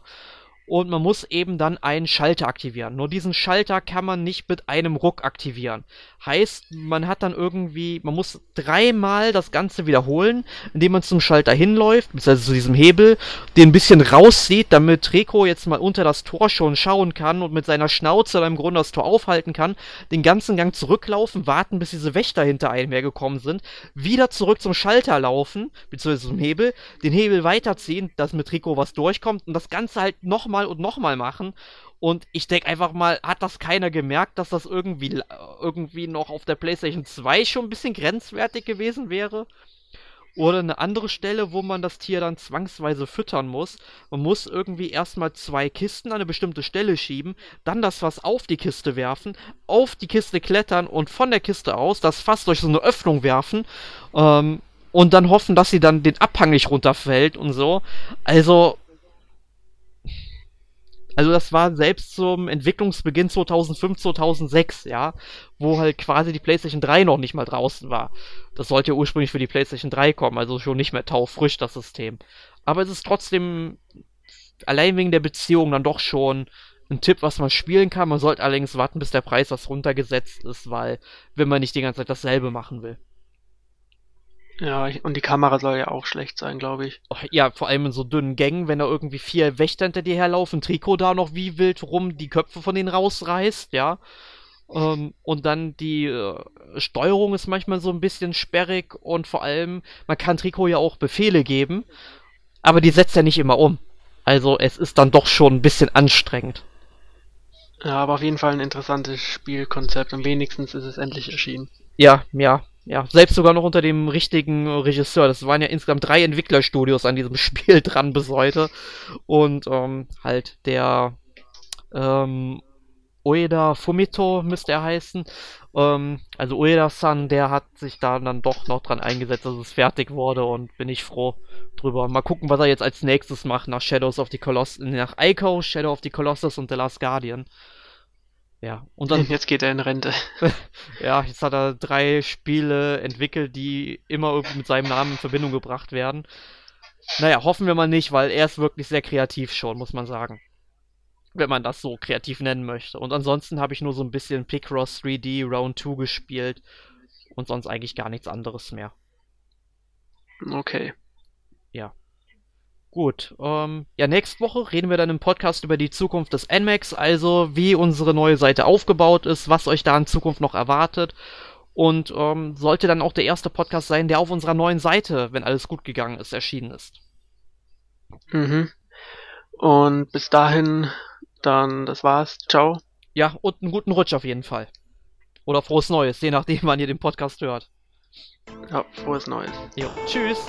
Und man muss eben dann einen Schalter aktivieren. Nur diesen Schalter kann man nicht mit einem Ruck aktivieren. Heißt, man hat dann irgendwie, man muss dreimal das Ganze wiederholen, indem man zum Schalter hinläuft, beziehungsweise zu diesem Hebel, den ein bisschen rauszieht, damit Rico jetzt mal unter das Tor schon schauen kann und mit seiner Schnauze dann im Grunde das Tor aufhalten kann, den ganzen Gang zurücklaufen, warten, bis diese Wächter hinter einem hergekommen sind, wieder zurück zum Schalter laufen, beziehungsweise zum Hebel, den Hebel weiterziehen, dass mit Rico was durchkommt und das Ganze halt nochmal und nochmal machen und ich denke einfach mal, hat das keiner gemerkt, dass das irgendwie, irgendwie noch auf der PlayStation 2 schon ein bisschen grenzwertig gewesen wäre? Oder eine andere Stelle, wo man das Tier dann zwangsweise füttern muss. Man muss irgendwie erstmal zwei Kisten an eine bestimmte Stelle schieben, dann das Fass auf die Kiste werfen, auf die Kiste klettern und von der Kiste aus das Fass durch so eine Öffnung werfen. Ähm, und dann hoffen, dass sie dann den Abhang nicht runterfällt und so. Also, also das war selbst zum Entwicklungsbeginn 2005, 2006, ja, wo halt quasi die PlayStation 3 noch nicht mal draußen war. Das sollte ja ursprünglich für die PlayStation 3 kommen, also schon nicht mehr taufrisch das System. Aber es ist trotzdem allein wegen der Beziehung dann doch schon ein Tipp, was man spielen kann. Man sollte allerdings warten, bis der Preis was runtergesetzt ist, weil wenn man nicht die ganze Zeit dasselbe machen will. Ja, und die Kamera soll ja auch schlecht sein, glaube ich. Oh, ja, vor allem in so dünnen Gängen, wenn da irgendwie vier Wächter hinter dir herlaufen, Trikot da noch wie wild rum, die Köpfe von denen rausreißt, ja. Ähm, und dann die äh, Steuerung ist manchmal so ein bisschen sperrig und vor allem, man kann Trikot ja auch Befehle geben, aber die setzt er nicht immer um. Also es ist dann doch schon ein bisschen anstrengend. Ja, aber auf jeden Fall ein interessantes Spielkonzept und wenigstens ist es endlich erschienen. Ja, ja, ja, selbst sogar noch unter dem richtigen Regisseur. Das waren ja insgesamt drei Entwicklerstudios an diesem Spiel dran bis heute. Und ähm, halt der ähm, Ueda Fumito müsste er heißen. Ähm, also Ueda-san, der hat sich da dann doch noch dran eingesetzt, dass es fertig wurde und bin ich froh drüber. Mal gucken, was er jetzt als nächstes macht nach Shadows of the Colossus, nach Ico, Shadow of the Colossus und The Last Guardian. Ja, und dann. Jetzt geht er in Rente. ja, jetzt hat er drei Spiele entwickelt, die immer irgendwie mit seinem Namen in Verbindung gebracht werden. Naja, hoffen wir mal nicht, weil er ist wirklich sehr kreativ schon, muss man sagen. Wenn man das so kreativ nennen möchte. Und ansonsten habe ich nur so ein bisschen Picross 3D Round 2 gespielt und sonst eigentlich gar nichts anderes mehr. Okay. Ja. Gut, ähm, ja, nächste Woche reden wir dann im Podcast über die Zukunft des NMAX, also wie unsere neue Seite aufgebaut ist, was euch da in Zukunft noch erwartet. Und ähm, sollte dann auch der erste Podcast sein, der auf unserer neuen Seite, wenn alles gut gegangen ist, erschienen ist. Mhm. Und bis dahin, dann, das war's. Ciao. Ja, und einen guten Rutsch auf jeden Fall. Oder frohes Neues, je nachdem, wann ihr den Podcast hört. Ja, frohes Neues. Jo, tschüss.